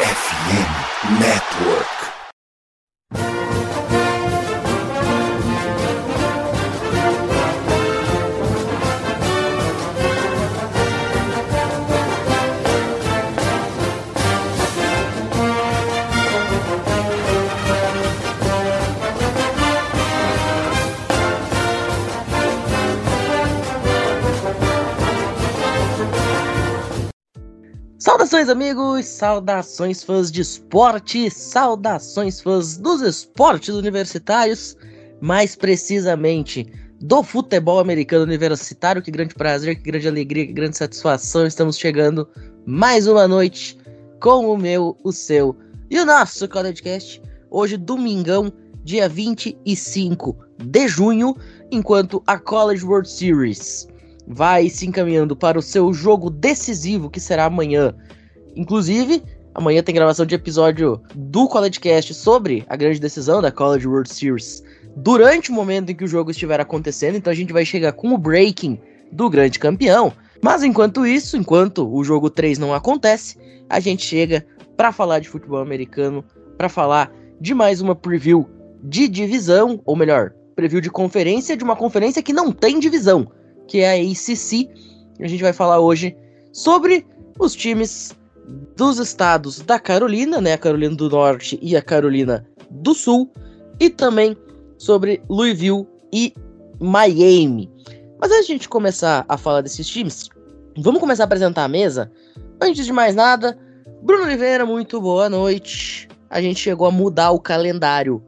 FM Network. Saudações, amigos! Saudações, fãs de esporte! Saudações, fãs dos esportes universitários! Mais precisamente, do futebol americano universitário. Que grande prazer, que grande alegria, que grande satisfação! Estamos chegando mais uma noite com o meu, o seu e o nosso CollegeCast. Hoje, domingão, dia 25 de junho, enquanto a College World Series vai se encaminhando para o seu jogo decisivo que será amanhã. Inclusive, amanhã tem gravação de episódio do CollegeCast sobre a grande decisão da College World Series durante o momento em que o jogo estiver acontecendo, então a gente vai chegar com o breaking do grande campeão. Mas enquanto isso, enquanto o jogo 3 não acontece, a gente chega para falar de futebol americano, para falar de mais uma preview de divisão, ou melhor, preview de conferência de uma conferência que não tem divisão que é a ACC. A gente vai falar hoje sobre os times dos estados da Carolina, né, a Carolina do Norte e a Carolina do Sul, e também sobre Louisville e Miami. Mas antes de a gente começar a falar desses times, vamos começar a apresentar a mesa. Antes de mais nada, Bruno Oliveira, muito boa noite. A gente chegou a mudar o calendário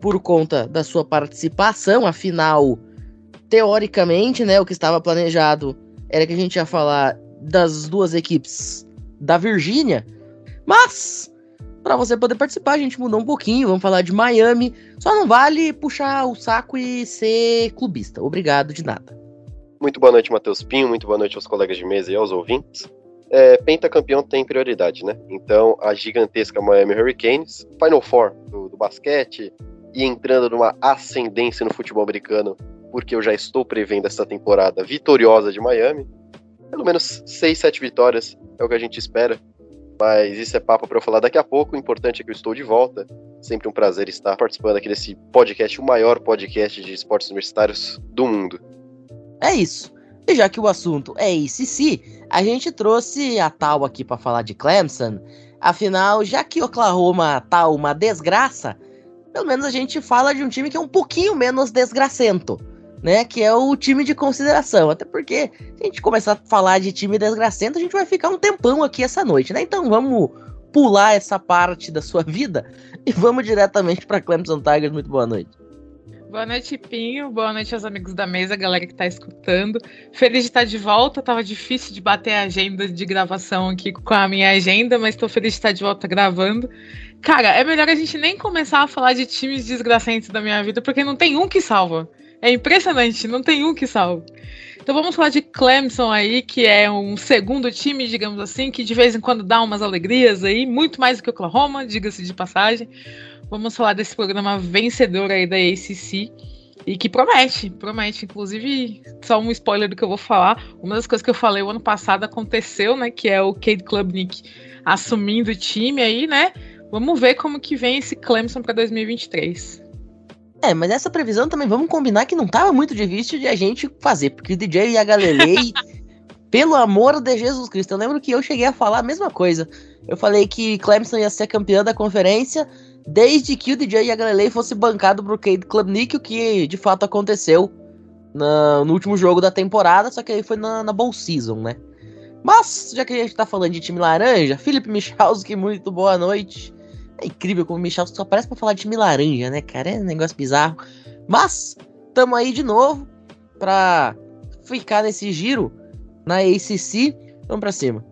por conta da sua participação, afinal, teoricamente, né, o que estava planejado era que a gente ia falar das duas equipes da Virgínia, mas para você poder participar, a gente mudou um pouquinho, vamos falar de Miami. Só não vale puxar o saco e ser clubista. Obrigado de nada. Muito boa noite, Matheus Pinho, muito boa noite aos colegas de mesa e aos ouvintes. É, pentacampeão tem prioridade, né? Então, a gigantesca Miami Hurricanes, Final Four do, do basquete, e entrando numa ascendência no futebol americano porque eu já estou prevendo essa temporada vitoriosa de Miami. Pelo menos 6, 7 vitórias é o que a gente espera. Mas isso é papo para eu falar daqui a pouco. O importante é que eu estou de volta. Sempre um prazer estar participando aqui desse podcast, o maior podcast de esportes universitários do mundo. É isso. E já que o assunto é ACC, a gente trouxe a tal aqui para falar de Clemson. Afinal, já que Oklahoma tá uma desgraça, pelo menos a gente fala de um time que é um pouquinho menos desgracento né? Que é o time de consideração. Até porque, se a gente começar a falar de time desgracento, a gente vai ficar um tempão aqui essa noite, né? Então vamos pular essa parte da sua vida e vamos diretamente para Clemson Tigers. Muito boa noite. Boa noite, Pinho. Boa noite aos amigos da mesa, galera que está escutando. Feliz de estar de volta. Tava difícil de bater a agenda de gravação aqui com a minha agenda, mas estou feliz de estar de volta gravando. Cara, é melhor a gente nem começar a falar de times desgraçantes da minha vida, porque não tem um que salva. É impressionante, não tem um que salve. Então vamos falar de Clemson aí, que é um segundo time, digamos assim, que de vez em quando dá umas alegrias aí, muito mais do que Oklahoma, diga-se de passagem. Vamos falar desse programa vencedor aí da ACC e que promete, promete. Inclusive, só um spoiler do que eu vou falar. Uma das coisas que eu falei o ano passado aconteceu, né? Que é o Cade Klubnik assumindo o time aí, né? Vamos ver como que vem esse Clemson para 2023. É, mas essa previsão também vamos combinar que não tava muito difícil de a gente fazer, porque o DJ e a Galilei, pelo amor de Jesus Cristo, eu lembro que eu cheguei a falar a mesma coisa. Eu falei que Clemson ia ser campeão da conferência desde que o DJ e a Galilei fosse bancado pro Cade Klubnik, o que de fato aconteceu na, no último jogo da temporada, só que aí foi na, na Bowl Season, né? Mas, já que a gente tá falando de time laranja, Felipe Michalski, muito boa noite. É incrível como o Michel só aparece para falar de time laranja, né, cara? É um negócio bizarro. Mas, tamo aí de novo pra ficar nesse giro na ACC. Vamos pra cima.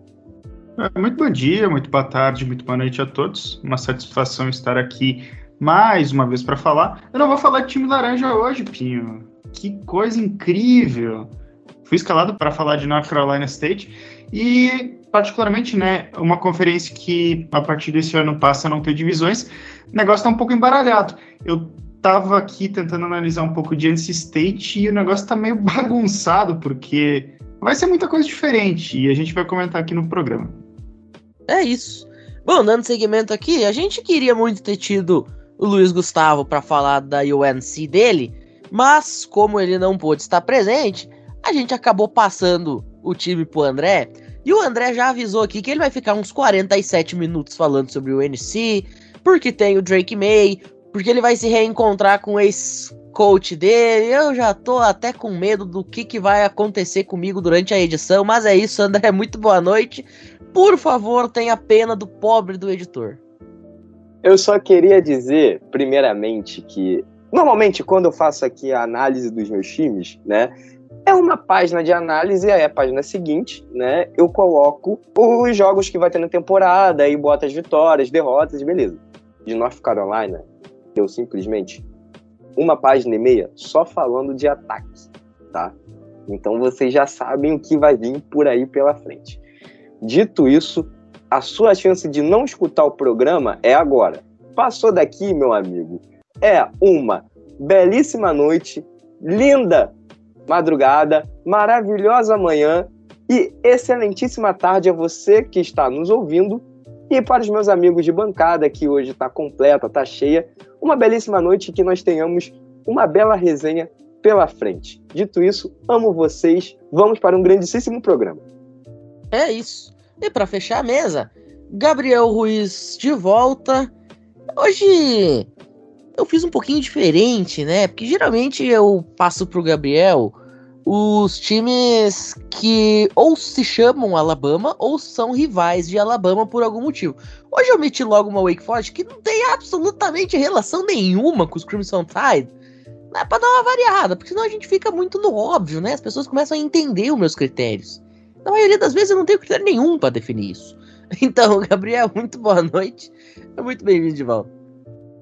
É, muito bom dia, muito boa tarde, muito boa noite a todos. Uma satisfação estar aqui mais uma vez para falar. Eu não vou falar de time laranja hoje, Pinho. Que coisa incrível! Fui escalado para falar de North Carolina State e particularmente, né, uma conferência que a partir desse ano passa a não ter divisões, o negócio está um pouco embaralhado. Eu estava aqui tentando analisar um pouco de NC State e o negócio está meio bagunçado, porque vai ser muita coisa diferente e a gente vai comentar aqui no programa. É isso. Bom, dando seguimento aqui, a gente queria muito ter tido o Luiz Gustavo para falar da UNC dele, mas como ele não pôde estar presente, a gente acabou passando o time pro André. E o André já avisou aqui que ele vai ficar uns 47 minutos falando sobre o UNC, porque tem o Drake May, porque ele vai se reencontrar com o ex-coach dele. Eu já tô até com medo do que, que vai acontecer comigo durante a edição, mas é isso, André. Muito boa noite. Por favor, tenha pena do pobre do editor. Eu só queria dizer, primeiramente, que normalmente quando eu faço aqui a análise dos meus times, né, é uma página de análise, aí a página seguinte, né, eu coloco os jogos que vai ter na temporada e boto as vitórias, derrotas, beleza. De North Carolina, deu simplesmente uma página e meia só falando de ataque, tá? Então vocês já sabem o que vai vir por aí pela frente. Dito isso, a sua chance de não escutar o programa é agora. Passou daqui, meu amigo. É uma belíssima noite, linda madrugada, maravilhosa manhã e excelentíssima tarde a você que está nos ouvindo e para os meus amigos de bancada que hoje está completa, está cheia, uma belíssima noite que nós tenhamos uma bela resenha pela frente. Dito isso, amo vocês. Vamos para um grandíssimo programa. É isso. E para fechar a mesa, Gabriel Ruiz de volta. Hoje eu fiz um pouquinho diferente, né? Porque geralmente eu passo pro Gabriel os times que ou se chamam Alabama ou são rivais de Alabama por algum motivo. Hoje eu meti logo uma Wake Forest que não tem absolutamente relação nenhuma com os Crimson Tide. É pra dar uma variada, porque senão a gente fica muito no óbvio, né? As pessoas começam a entender os meus critérios. Na maioria das vezes eu não tenho critério nenhum para definir isso. Então, Gabriel, muito boa noite. Muito bem-vindo de volta.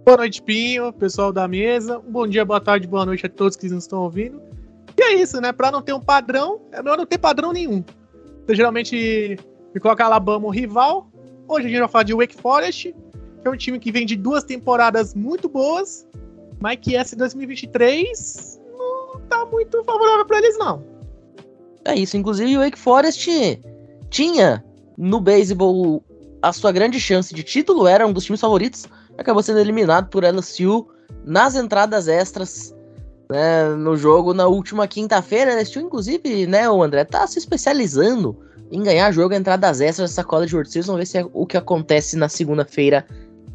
Boa noite, Pinho, pessoal da mesa. Bom dia, boa tarde, boa noite a todos que nos estão ouvindo. E é isso, né? Para não ter um padrão, é melhor não ter padrão nenhum. Então, geralmente, me coloca Alabama um rival. Hoje a gente vai falar de Wake Forest, que é um time que vem de duas temporadas muito boas, mas que essa 2023 não tá muito favorável para eles, não. É isso, inclusive o Wake Forest tinha no beisebol a sua grande chance de título, era um dos times favoritos, acabou sendo eliminado por LSU nas entradas extras né, no jogo na última quinta-feira. LSU, inclusive, né, o André tá se especializando em ganhar jogo entradas extras dessa cola de World Series. Vamos ver se é o que acontece na segunda-feira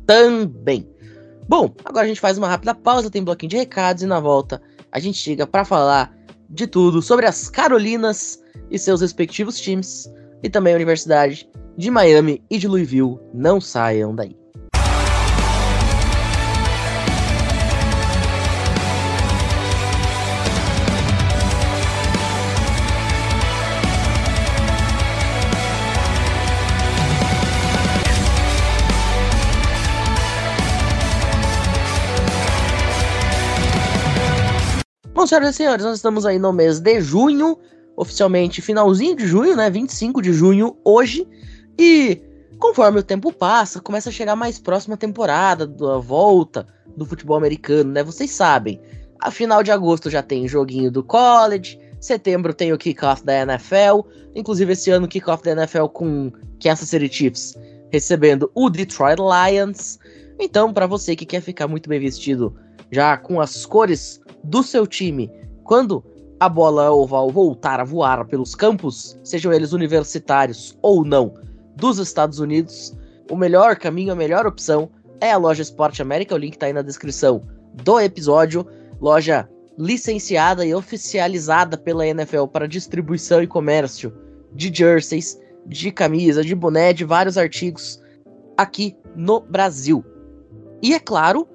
também. Bom, agora a gente faz uma rápida pausa, tem bloquinho de recados e na volta a gente chega para falar de tudo sobre as Carolinas e seus respectivos times e também a Universidade de Miami e de Louisville. Não saiam daí. Senhoras e senhores, nós estamos aí no mês de junho, oficialmente finalzinho de junho, né? 25 de junho hoje. E conforme o tempo passa, começa a chegar mais próxima temporada da volta do futebol americano, né? Vocês sabem. A final de agosto já tem joguinho do college, setembro tem o kickoff da NFL, inclusive esse ano o kickoff da NFL com Kansas City Chiefs recebendo o Detroit Lions. Então, para você que quer ficar muito bem vestido já com as cores do seu time quando a bola oval voltar a voar pelos campos, sejam eles universitários ou não, dos Estados Unidos, o melhor caminho, a melhor opção é a loja Esporte América. O link está aí na descrição do episódio. Loja licenciada e oficializada pela NFL para distribuição e comércio de jerseys, de camisa, de boné, de vários artigos aqui no Brasil. E é claro,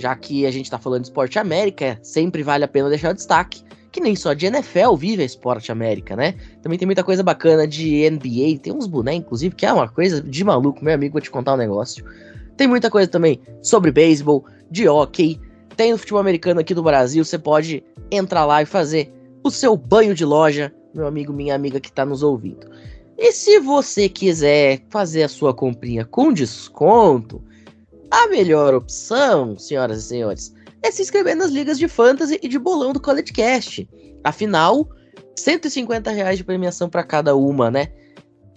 já que a gente está falando de esporte América, sempre vale a pena deixar o destaque que nem só de NFL vive a esporte América, né? Também tem muita coisa bacana de NBA, tem uns bonecos, inclusive, que é uma coisa de maluco, meu amigo, vou te contar um negócio. Tem muita coisa também sobre beisebol, de hockey, tem o futebol americano aqui do Brasil, você pode entrar lá e fazer o seu banho de loja, meu amigo, minha amiga que está nos ouvindo. E se você quiser fazer a sua comprinha com desconto, a melhor opção, senhoras e senhores, é se inscrever nas ligas de fantasy e de bolão do College. Afinal, 150 reais de premiação para cada uma, né?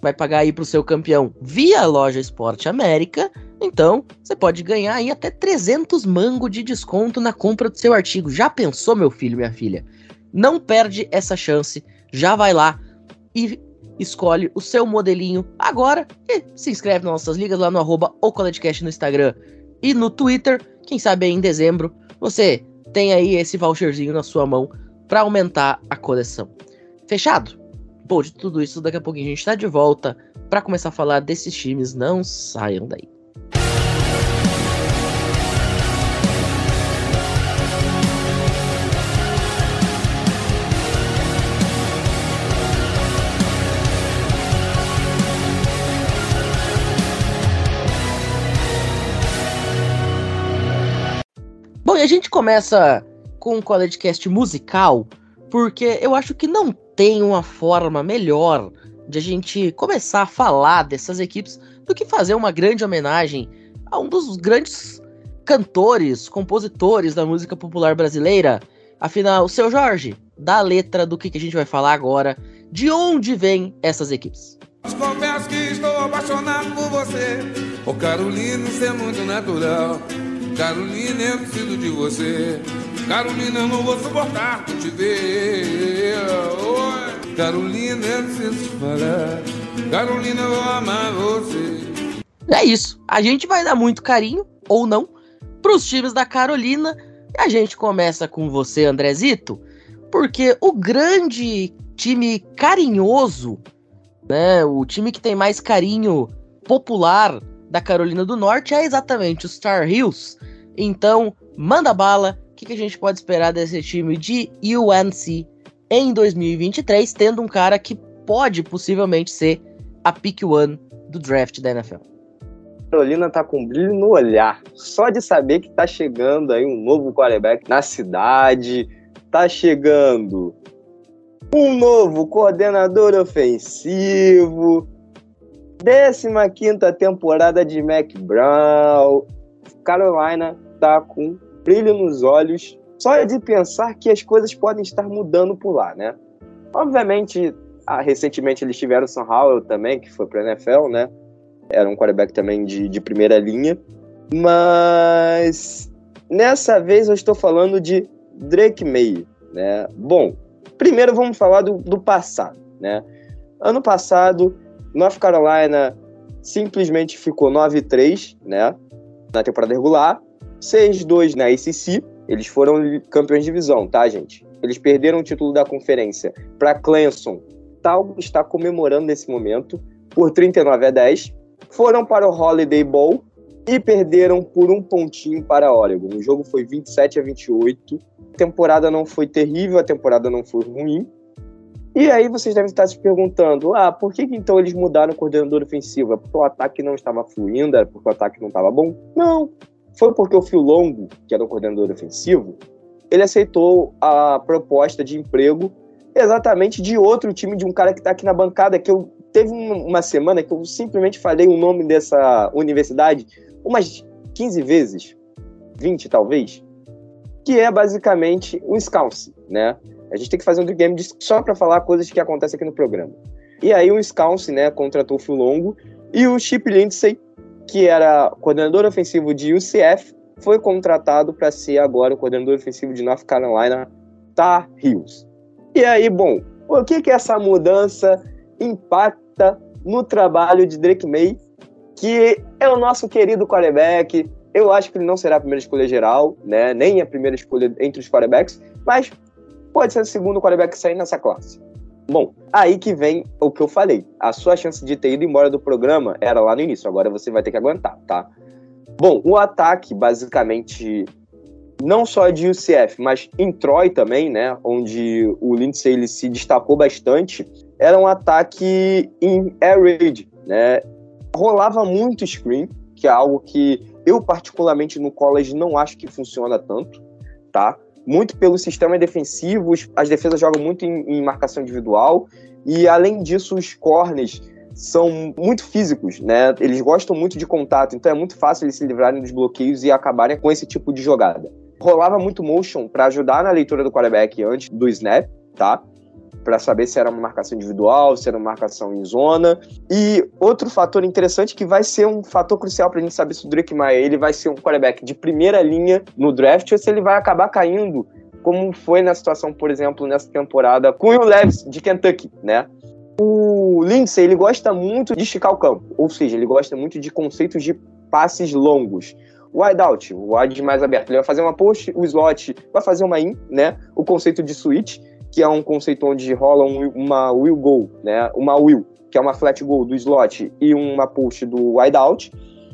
vai pagar aí pro seu campeão via loja Esporte América, então você pode ganhar aí até 300 mango de desconto na compra do seu artigo. Já pensou, meu filho, minha filha? Não perde essa chance, já vai lá e escolhe o seu modelinho agora e se inscreve nas nossas ligas lá no arroba no Instagram e no Twitter. Quem sabe em dezembro você tem aí esse voucherzinho na sua mão para aumentar a coleção. Fechado? Bom, de tudo isso, daqui a pouquinho a gente tá de volta para começar a falar desses times. Não saiam daí. A gente começa com um CollegeCast musical, porque eu acho que não tem uma forma melhor de a gente começar a falar dessas equipes do que fazer uma grande homenagem a um dos grandes cantores, compositores da música popular brasileira. Afinal, seu Jorge, dá a letra do que, a gente vai falar agora, de onde vêm essas equipes. Confesso que estou apaixonado por você. Carolina, isso é muito natural. Carolina, eu preciso de você. Carolina, eu não vou suportar te ver. Oi. Carolina, eu preciso falar. Carolina, eu vou amar você. É isso. A gente vai dar muito carinho, ou não, pros times da Carolina. E a gente começa com você, Andrezito, porque o grande time carinhoso, né, o time que tem mais carinho popular da Carolina do Norte é exatamente os Star Hills. Então, manda bala que, que a gente pode esperar desse time de UNC em 2023, tendo um cara que pode possivelmente ser a pick one do draft da NFL? Carolina tá com brilho no olhar, só de saber que tá chegando aí um novo quarterback na cidade, tá chegando um novo coordenador ofensivo, 15 temporada de Mac Brown. Carolina tá com brilho nos olhos só de pensar que as coisas podem estar mudando por lá, né? Obviamente, ah, recentemente eles tiveram o Sam Howell também, que foi para a NFL, né? Era um quarterback também de, de primeira linha. Mas nessa vez eu estou falando de Drake May, né? Bom, primeiro vamos falar do, do passado, né? Ano passado, North Carolina simplesmente ficou 9-3, né? Na temporada regular. 6-2 na ACC. Eles foram campeões de divisão, tá, gente? Eles perderam o título da conferência para Clemson. Tal está comemorando nesse momento por 39 a 10. Foram para o Holiday Bowl e perderam por um pontinho para Oregon. O jogo foi 27 a 28. A temporada não foi terrível, a temporada não foi ruim. E aí vocês devem estar se perguntando: ah, por que, que então eles mudaram o coordenador ofensivo? É porque o ataque não estava fluindo? Era porque o ataque não estava bom? Não foi porque o Phil Longo, que era o coordenador ofensivo, ele aceitou a proposta de emprego exatamente de outro time, de um cara que está aqui na bancada, que eu teve uma semana que eu simplesmente falei o nome dessa universidade umas 15 vezes, 20 talvez, que é basicamente um Scouse, né? A gente tem que fazer um game só para falar coisas que acontecem aqui no programa. E aí o Scouse, né, contratou o Phil Longo e o Chip Lindsay que era coordenador ofensivo de UCF, foi contratado para ser agora o coordenador ofensivo de North Carolina Tar Heels. E aí, bom, o que que essa mudança impacta no trabalho de Drake May, que é o nosso querido quarterback. Eu acho que ele não será a primeira escolha geral, né? Nem a primeira escolha entre os quarterbacks, mas pode ser o segundo quarterback sair nessa classe. Bom, aí que vem o que eu falei. A sua chance de ter ido embora do programa era lá no início, agora você vai ter que aguentar, tá? Bom, o ataque, basicamente, não só de UCF, mas em Troy também, né? Onde o Lindsay ele se destacou bastante, era um ataque em air raid, né? Rolava muito screen, que é algo que eu, particularmente no college, não acho que funciona tanto, tá? Muito pelo sistema defensivo, as defesas jogam muito em, em marcação individual, e além disso, os corners são muito físicos, né? Eles gostam muito de contato, então é muito fácil eles se livrarem dos bloqueios e acabarem com esse tipo de jogada. Rolava muito motion para ajudar na leitura do quarterback antes do snap, tá? Para saber se era uma marcação individual, se era uma marcação em zona. E outro fator interessante que vai ser um fator crucial para a gente saber se o Drake Maia ele vai ser um quarterback de primeira linha no draft ou se ele vai acabar caindo, como foi na situação, por exemplo, nessa temporada com o Levis de Kentucky, né? O Lindsay, ele gosta muito de esticar o campo, ou seja, ele gosta muito de conceitos de passes longos. Wideout, o wide mais aberto, ele vai fazer uma post, o slot vai fazer uma in, né? O conceito de switch, que é um conceito onde rola um, uma will goal, né? Uma will, que é uma flat goal do slot e uma push do wideout.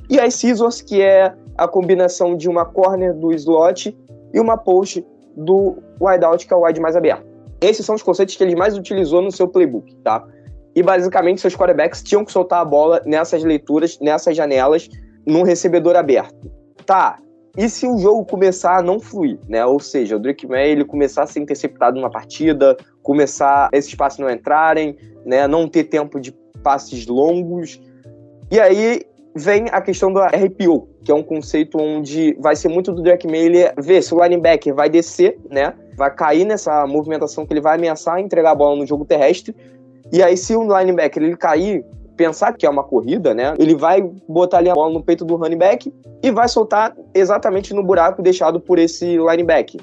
E as scissors, que é a combinação de uma corner do slot e uma post do wideout, que é o wide mais aberto. Esses são os conceitos que ele mais utilizou no seu playbook, tá? E basicamente seus quarterbacks tinham que soltar a bola nessas leituras, nessas janelas, num recebedor aberto. Tá, e se o jogo começar a não fluir, né? Ou seja, o Drake May ele começar a ser interceptado numa partida, começar esses passes não entrarem, né? Não ter tempo de passes longos. E aí vem a questão do RPO, que é um conceito onde vai ser muito do Drake May ele ver se o linebacker vai descer, né? Vai cair nessa movimentação que ele vai ameaçar entregar a bola no jogo terrestre. E aí, se o linebacker ele cair, pensar que é uma corrida, né? Ele vai botar ali a bola no peito do running back e vai soltar exatamente no buraco deixado por esse linebacker.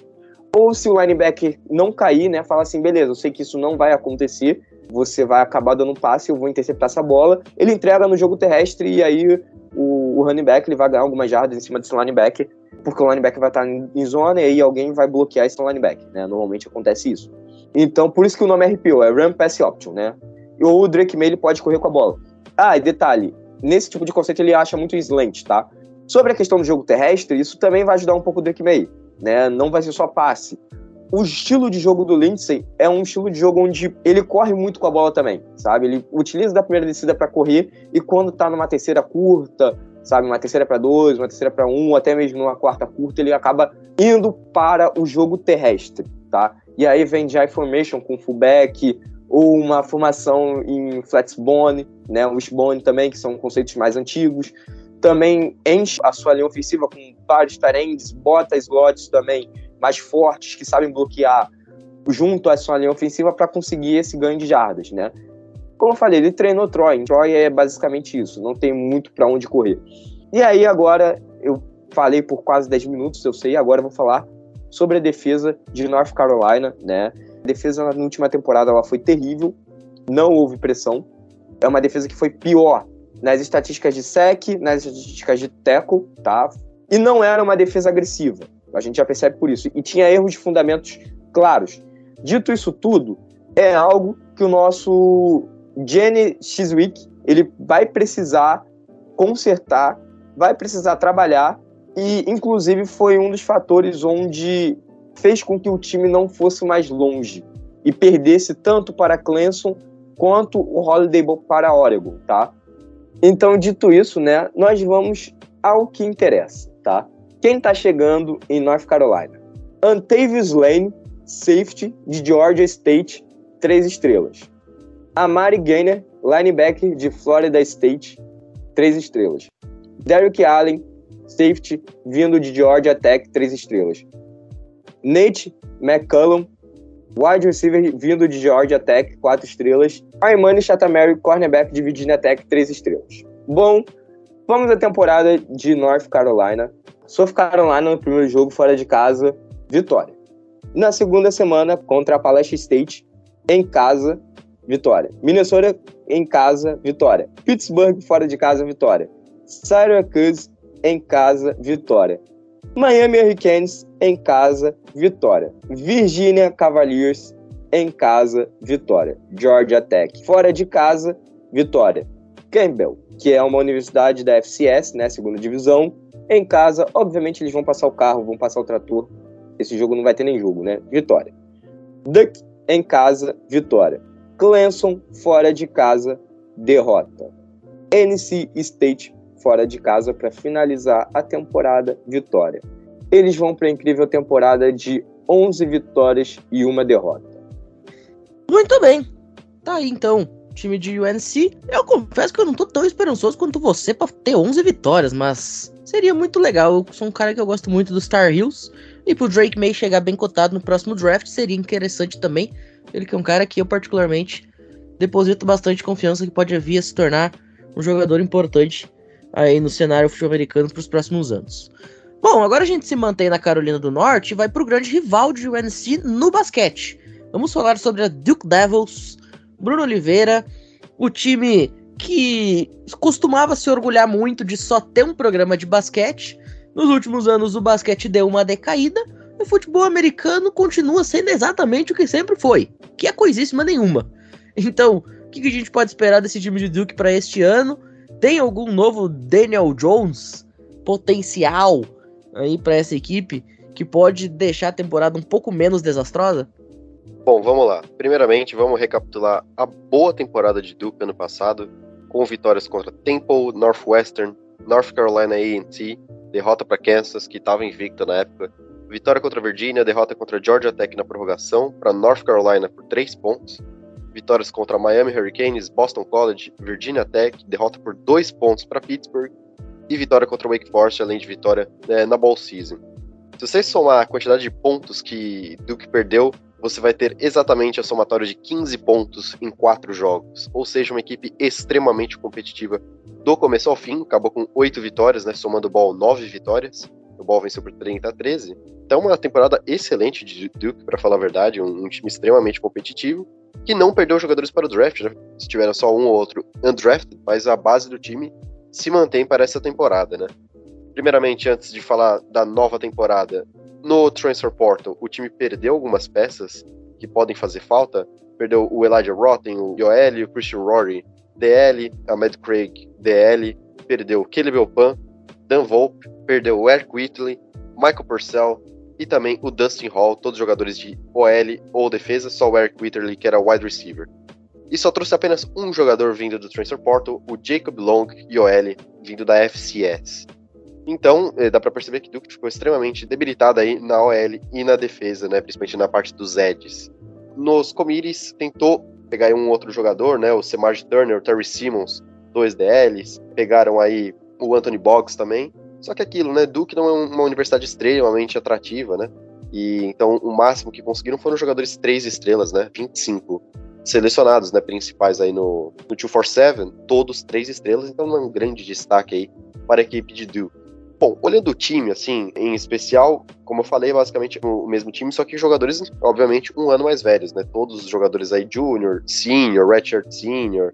Ou se o linebacker não cair, né? Fala assim, beleza, eu sei que isso não vai acontecer, você vai acabar dando um passe, eu vou interceptar essa bola. Ele entrega no jogo terrestre e aí o, o running back ele vai ganhar algumas jardas em cima desse linebacker, porque o linebacker vai estar em, em zona e aí alguém vai bloquear esse linebacker, né? Normalmente acontece isso. Então, por isso que o nome é RPO, é Run Pass Option, né? Ou o Drake May ele pode correr com a bola. Ah, e detalhe, nesse tipo de conceito ele acha muito slant, tá? Sobre a questão do jogo terrestre, isso também vai ajudar um pouco o Drake May, né? Não vai ser só passe. O estilo de jogo do Lindsay é um estilo de jogo onde ele corre muito com a bola também, sabe? Ele utiliza da primeira descida para correr e quando tá numa terceira curta, sabe, uma terceira para dois, uma terceira para um, até mesmo numa quarta curta, ele acaba indo para o jogo terrestre, tá? E aí vem de formation com fullback, ou uma formação em flatbone, né, wishbone também, que são conceitos mais antigos. Também enche a sua linha ofensiva com vários tarendes, bota slots também mais fortes, que sabem bloquear junto à sua linha ofensiva para conseguir esse ganho de jardas, né? Como eu falei, ele treinou Troy. Troy é basicamente isso, não tem muito para onde correr. E aí agora, eu falei por quase 10 minutos, eu sei, agora eu vou falar sobre a defesa de North Carolina, né? Defesa na última temporada ela foi terrível, não houve pressão. É uma defesa que foi pior nas estatísticas de sec, nas estatísticas de tackle, tá? E não era uma defesa agressiva. A gente já percebe por isso. E tinha erros de fundamentos claros. Dito isso tudo, é algo que o nosso Jenny Chiswick ele vai precisar consertar, vai precisar trabalhar e inclusive foi um dos fatores onde fez com que o time não fosse mais longe e perdesse tanto para Clemson quanto o Holiday Bowl para Oregon, tá? Então, dito isso, né, nós vamos ao que interessa, tá? Quem tá chegando em North Carolina? Antavius Lane, safety de Georgia State, três estrelas. Amari Gainer, linebacker de Florida State, três estrelas. Derrick Allen, safety vindo de Georgia Tech, três estrelas. Nate McCullum, wide receiver vindo de Georgia Tech, quatro estrelas. Armani Chatamary, cornerback de Virginia Tech, três estrelas. Bom, vamos à temporada de North Carolina. South Carolina no primeiro jogo fora de casa, vitória. Na segunda semana, contra a Palestine State, em casa, vitória. Minnesota em casa, vitória. Pittsburgh fora de casa, vitória. Syracuse em casa, vitória. Miami Hurricanes em casa, vitória. Virginia Cavaliers em casa, vitória. Georgia Tech fora de casa, vitória. Campbell, que é uma universidade da FCS, né, segunda divisão, em casa, obviamente eles vão passar o carro, vão passar o trator. Esse jogo não vai ter nem jogo, né? Vitória. Duck em casa, vitória. Clemson fora de casa, derrota. NC State fora de casa para finalizar a temporada vitória. Eles vão para a incrível temporada de 11 vitórias e uma derrota. Muito bem. Tá aí então, time de UNC. Eu confesso que eu não tô tão esperançoso quanto você para ter 11 vitórias, mas seria muito legal. Eu sou um cara que eu gosto muito dos Star Hills. E pro Drake May chegar bem cotado no próximo draft seria interessante também. Ele que é um cara que eu particularmente deposito bastante confiança que pode vir a se tornar um jogador importante aí no cenário futebol americano para os próximos anos. Bom, agora a gente se mantém na Carolina do Norte e vai para o grande rival de UNC no basquete. Vamos falar sobre a Duke Devils, Bruno Oliveira, o time que costumava se orgulhar muito de só ter um programa de basquete. Nos últimos anos o basquete deu uma decaída, o futebol americano continua sendo exatamente o que sempre foi, que é coisíssima nenhuma. Então, o que, a gente pode esperar desse time de Duke para este ano? Tem algum novo Daniel Jones potencial aí para essa equipe que pode deixar a temporada um pouco menos desastrosa? Bom, vamos lá. Primeiramente, vamos recapitular a boa temporada de Duke ano passado, com vitórias contra Temple, Northwestern, North Carolina A&T, derrota para Kansas, que estava invicta na época, vitória contra Virginia, derrota contra Georgia Tech na prorrogação, para North Carolina por 3 pontos, vitórias contra Miami Hurricanes, Boston College, Virginia Tech, derrota por dois pontos para Pittsburgh e vitória contra Wake Forest, além de vitória né, na Ball Season. Se você somar a quantidade de pontos que Duke perdeu, você vai ter exatamente a somatória de 15 pontos em quatro jogos, ou seja, uma equipe extremamente competitiva do começo ao fim, acabou com oito vitórias, né, somando o Ball nove vitórias, o Ball venceu por 30 a 13. Então, uma temporada excelente de Duke, para falar a verdade, um, um time extremamente competitivo que não perdeu jogadores para o draft, né? Se tiveram só um ou outro undrafted, mas a base do time se mantém para essa temporada, né? Primeiramente, antes de falar da nova temporada, no Transfer Portal, o time perdeu algumas peças que podem fazer falta. Perdeu o Elijah Rotten, o Yoel, o Christian Rory, DL, Ahmed Craig, DL, perdeu o Caleb Opan, Dan Volpe, perdeu o Eric Whitley, Michael Purcell, e também o Dustin Hall, todos jogadores de OL ou defesa, só o Eric Witterly, que era wide receiver. E só trouxe apenas um jogador vindo do Transfer Portal, o Jacob Long, IOL, vindo da FCS. Então, eh, dá para perceber que Duke ficou extremamente debilitado aí na OL e na defesa, né, principalmente na parte dos edges. Nos committees, tentou pegar um outro jogador, né, o Semaj Turner, o Terry Simmons, dois DLs, pegaram aí o Anthony Boggs também, só que aquilo, né? Duke não é uma universidade extremamente atrativa, né? E então o máximo que conseguiram foram jogadores três estrelas, né? 25 selecionados, né? Principais aí no, no 247, todos três estrelas, então não é um grande destaque aí para a equipe de Duke. Bom, olhando o time, assim, em especial, como eu falei, basicamente o mesmo time, só que jogadores, obviamente, um ano mais velhos, né? Todos os jogadores aí, Junior, Senior, Redshirt Senior,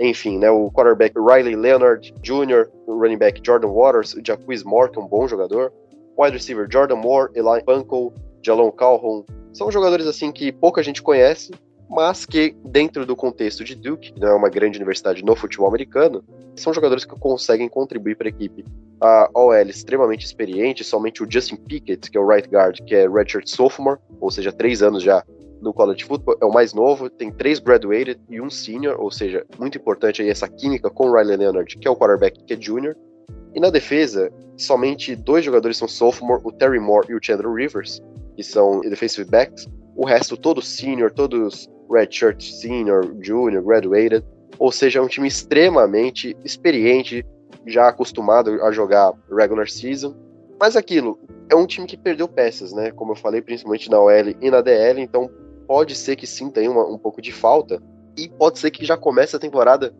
enfim, né, o quarterback Riley Leonard Jr., o running back Jordan Waters, o Jacquez Moore, que é um bom jogador, wide receiver Jordan Moore, Eli Pankow, Jalon Calhoun, são jogadores assim que pouca gente conhece, mas que dentro do contexto de Duke, que não é uma grande universidade no futebol americano, são jogadores que conseguem contribuir para a equipe. A OL extremamente experiente, somente o Justin Pickett, que é o right guard, que é redshirt sophomore, ou seja, três anos já no college football, é o mais novo, tem três graduated e um senior, ou seja, muito importante aí essa química com o Riley Leonard, que é o quarterback, que é junior. E na defesa, somente dois jogadores são sophomore, o Terry Moore e o Chandler Rivers, que são defensive backs. O resto, todos senior, todos redshirt senior, junior, graduated. Ou seja, é um time extremamente experiente, já acostumado a jogar regular season. Mas aquilo, é um time que perdeu peças, né? Como eu falei, principalmente na OL e na DL, então pode ser que sim tenha uma, um pouco de falta e pode ser que já comece a temporada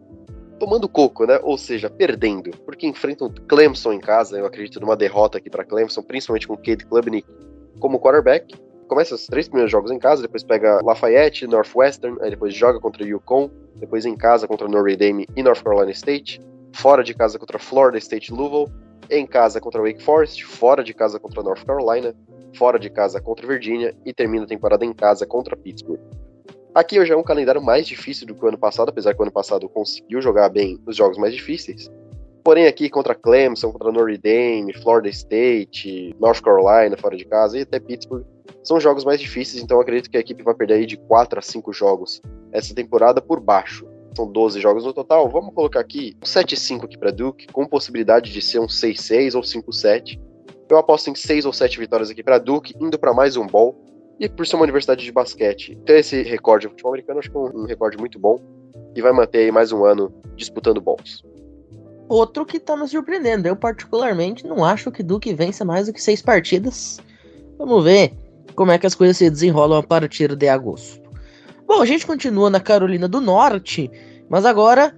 tomando coco, né? Ou seja, perdendo, porque enfrentam Clemson em casa. Eu acredito numa derrota aqui para Clemson, principalmente com Cade Klubnik como quarterback. Começa os três primeiros jogos em casa, depois pega Lafayette, Northwestern, aí depois joga contra Yukon, depois em casa contra Notre Dame e North Carolina State, fora de casa contra Florida State Louisville, em casa contra Wake Forest, fora de casa contra North Carolina, fora de casa contra Virgínia e termina a temporada em casa contra Pittsburgh. Aqui já é um calendário mais difícil do que o ano passado, apesar que o ano passado conseguiu jogar bem os jogos mais difíceis. Porém, aqui contra Clemson, contra Notre Dame, Florida State, North Carolina, fora de casa, e até Pittsburgh, são jogos mais difíceis, então acredito que a equipe vai perder aí de 4 a 5 jogos essa temporada por baixo. São 12 jogos no total. Vamos colocar aqui um 7-5 aqui para Duke, com possibilidade de ser um 6-6 ou 5-7. Eu aposto em seis ou sete vitórias aqui para Duke, indo para mais um bowl. E por ser uma universidade de basquete, ter esse recorde no futebol americano, acho que é um, recorde muito bom. E vai manter aí mais um ano disputando bowls. Outro que tá me surpreendendo. Eu, particularmente, não acho que Duke vença mais do que seis partidas. Vamos ver como é que as coisas se desenrolam a partir de agosto. Bom, a gente continua na Carolina do Norte, mas agora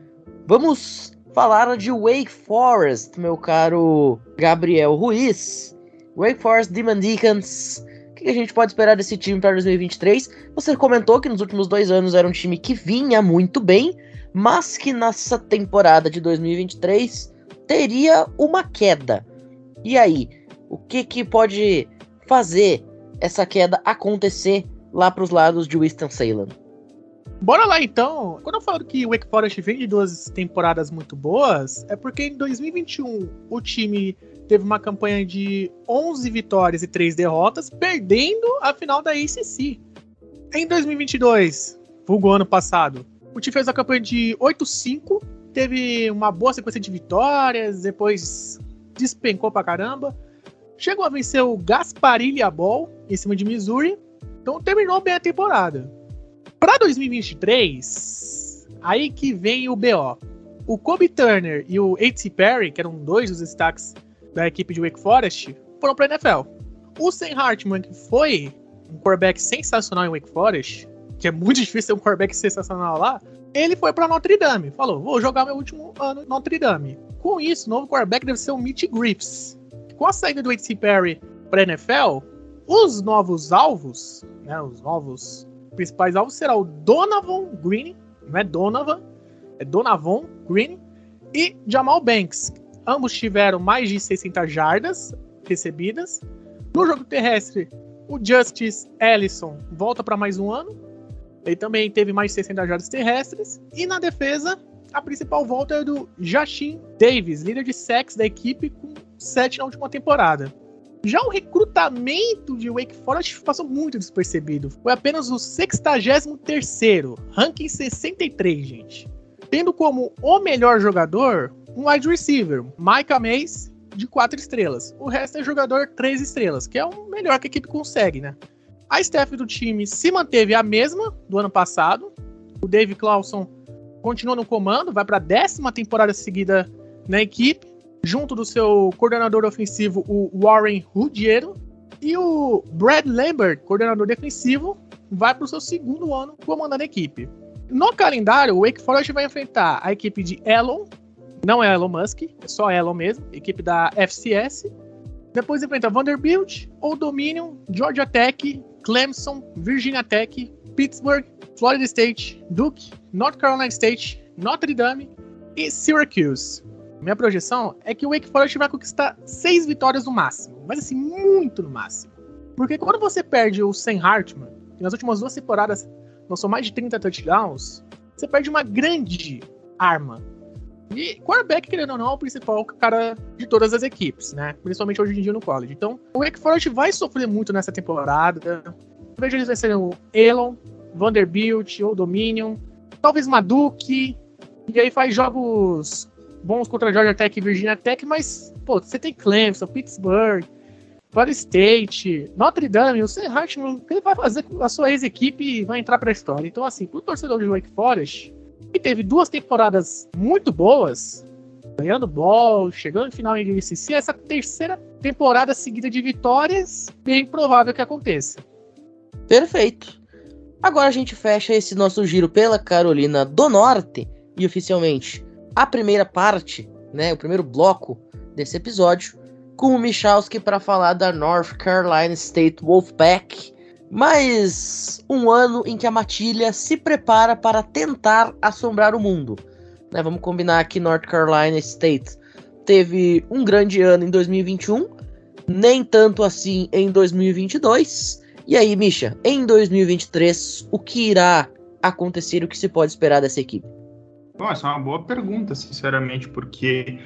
vamos falar de Wake Forest, meu caro Gabriel Ruiz. Wake Forest Demon Deacons. O que a gente pode esperar desse time para 2023? Você comentou que nos últimos dois anos era um time que vinha muito bem, mas que nessa temporada de 2023 teria uma queda. E aí, o que, que pode fazer essa queda acontecer lá para os lados de Winston-Salem? Bora lá então. Quando eu falo que o Wake Forest vem de duas temporadas muito boas, é porque em 2021 o time teve uma campanha de 11 vitórias e 3 derrotas, perdendo a final da ACC. Em 2022, vulgo ano passado, o time fez a campanha de 8-5, teve uma boa sequência de vitórias, depois despencou pra caramba. Chegou a vencer o Gasparilha Ball em cima de Missouri, então terminou bem a temporada. Para 2023, aí que vem o BO. O Kobe Turner e o A.T. Perry, que eram dois dos destaques da equipe de Wake Forest, foram para NFL. O Sam Hartman, que foi um quarterback sensacional em Wake Forest, que é muito difícil ter um quarterback sensacional lá, ele foi para Notre Dame. Falou, vou jogar meu último ano em Notre Dame. Com isso, o novo quarterback deve ser o Mitch Griffiths. Com a saída do A.T. Perry para NFL, os novos alvos, né, os novos principais alvos será o Donovan Green, não é Donovan, é Donovan Green e Jamal Banks. Ambos tiveram mais de 60 jardas recebidas. No jogo terrestre, o Justice Ellison volta para mais um ano. Ele também teve mais de 60 jardas terrestres. E na defesa, a principal volta é do Jachim Davis, líder de sacks da equipe, com 7 na última temporada. Já o recrutamento de Wake Forest passou muito despercebido. Foi apenas o 63º, ranking 63, gente. Tendo como o melhor jogador um wide receiver, Micah Mays, de 4 estrelas. O resto é jogador 3 estrelas, que é o melhor que a equipe consegue, né? A staff do time se manteve a mesma do ano passado. O Dave Clauson continua no comando, vai para a décima temporada seguida na equipe junto do seu coordenador ofensivo, o Warren Ruggiero, e o Brad Lambert, coordenador defensivo, vai para o seu segundo ano comandando a equipe. No calendário, o Wake Forest vai enfrentar a equipe de Elon, não é Elon Musk, é só Elon mesmo, equipe da FCS. Depois enfrenta Vanderbilt, Old Dominion, Georgia Tech, Clemson, Virginia Tech, Pittsburgh, Florida State, Duke, North Carolina State, Notre Dame e Syracuse. Minha projeção é que o Wake Forest vai conquistar seis vitórias no máximo. Mas assim, muito no máximo. Porque quando você perde o Sam Hartman, que nas últimas duas temporadas lançou mais de 30 touchdowns, você perde uma grande arma. E quarterback, querendo ou não, é o principal cara de todas as equipes, né? Principalmente hoje em dia no college. Então, o Wake Forest vai sofrer muito nessa temporada. Eu vejo eles vencendo o Elon, Vanderbilt, ou Dominion, talvez Maduke. E aí faz jogos bons contra Georgia Tech e Virginia Tech, mas, pô, você tem Clemson, Pittsburgh, Florida State, Notre Dame, o Sam Hartman, ele vai fazer a sua ex-equipe vai entrar pra história. Então, assim, pro torcedor de Wake Forest, que teve duas temporadas muito boas, ganhando ball, chegando no final em ACC, essa terceira temporada seguida de vitórias, bem provável que aconteça. Perfeito. Agora a gente fecha esse nosso giro pela Carolina do Norte e oficialmente a primeira parte, né, o primeiro bloco desse episódio, com o Michalski para falar da North Carolina State Wolfpack. Mais um ano em que a Matilha se prepara para tentar assombrar o mundo. Né, vamos combinar que North Carolina State teve um grande ano em 2021, nem tanto assim em 2022. E aí, Misha, em 2023, o que irá acontecer, o que se pode esperar dessa equipe? Bom, essa é uma boa pergunta, sinceramente, porque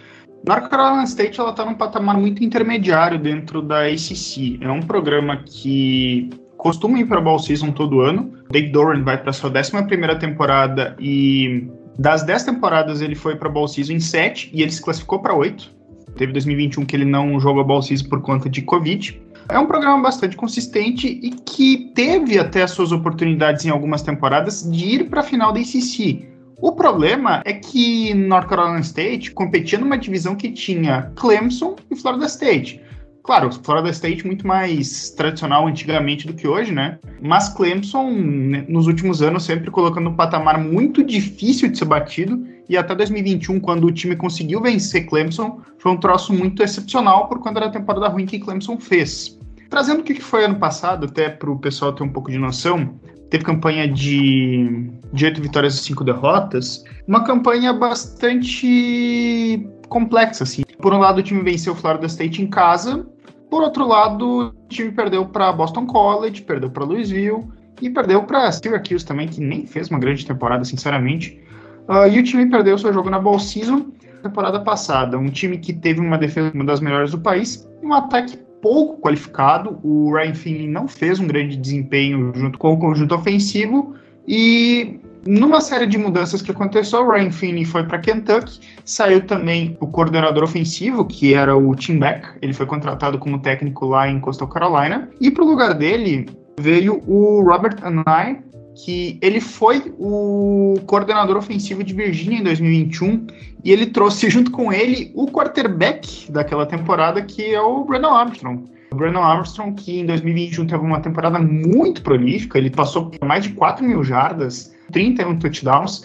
North Carolina State ela está num patamar muito intermediário dentro da ACC. É um programa que costuma ir para a Ball Season todo ano. Dave Doran vai para sua 11 temporada e das 10 temporadas ele foi para a Ball Season em 7 e ele se classificou para 8. Teve 2021 que ele não jogou a Ball Season por conta de Covid. É um programa bastante consistente e que teve até as suas oportunidades em algumas temporadas de ir para a final da ACC. O problema é que North Carolina State competia numa divisão que tinha Clemson e Florida State. Claro, Florida State muito mais tradicional antigamente do que hoje, né? Mas Clemson, né, nos últimos anos, sempre colocando um patamar muito difícil de ser batido. E até 2021, quando o time conseguiu vencer Clemson, foi um troço muito excepcional por conta da temporada ruim que Clemson fez. Trazendo o que foi ano passado, até para o pessoal ter um pouco de noção, teve campanha de, de 8 vitórias e 5 derrotas, uma campanha bastante complexa, assim. Por um lado, o time venceu o Florida State em casa, por outro lado, o time perdeu para Boston College, perdeu para Louisville e perdeu para Syracuse também, que nem fez uma grande temporada, sinceramente. Uh, e o time perdeu seu jogo na Bowl Season temporada passada. Um time que teve uma defesa uma das melhores do país, um ataque pouco qualificado. O Ryan Finley não fez um grande desempenho junto com o conjunto ofensivo. E numa série de mudanças que aconteceu, o Ryan Finney foi para Kentucky, saiu também o coordenador ofensivo, que era o Tim Beck, ele foi contratado como técnico lá em Coastal Carolina, e para o lugar dele veio o Robert Anai, que ele foi o coordenador ofensivo de Virgínia em 2021 e ele trouxe junto com ele o quarterback daquela temporada que é o Brandon Armstrong. O Brandon Armstrong, que em 2021 teve uma temporada muito prolífica, ele passou por mais de 4 mil jardas, 31 touchdowns,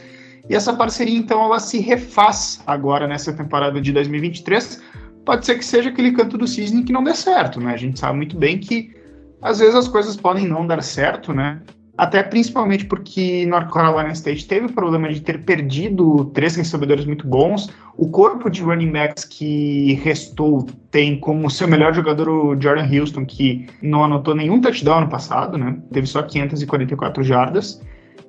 e essa parceria, então, ela se refaz agora nessa temporada de 2023. Pode ser que seja aquele canto do cisne que não dê certo, né? A gente sabe muito bem que às vezes as coisas podem não dar certo, né? Até principalmente porque North Carolina State teve o problema de ter perdido três recebedores muito bons. O corpo de running backs que restou tem como seu melhor jogador o Jordan Houston, que não anotou nenhum touchdown no passado, né? Teve só 544 jardas.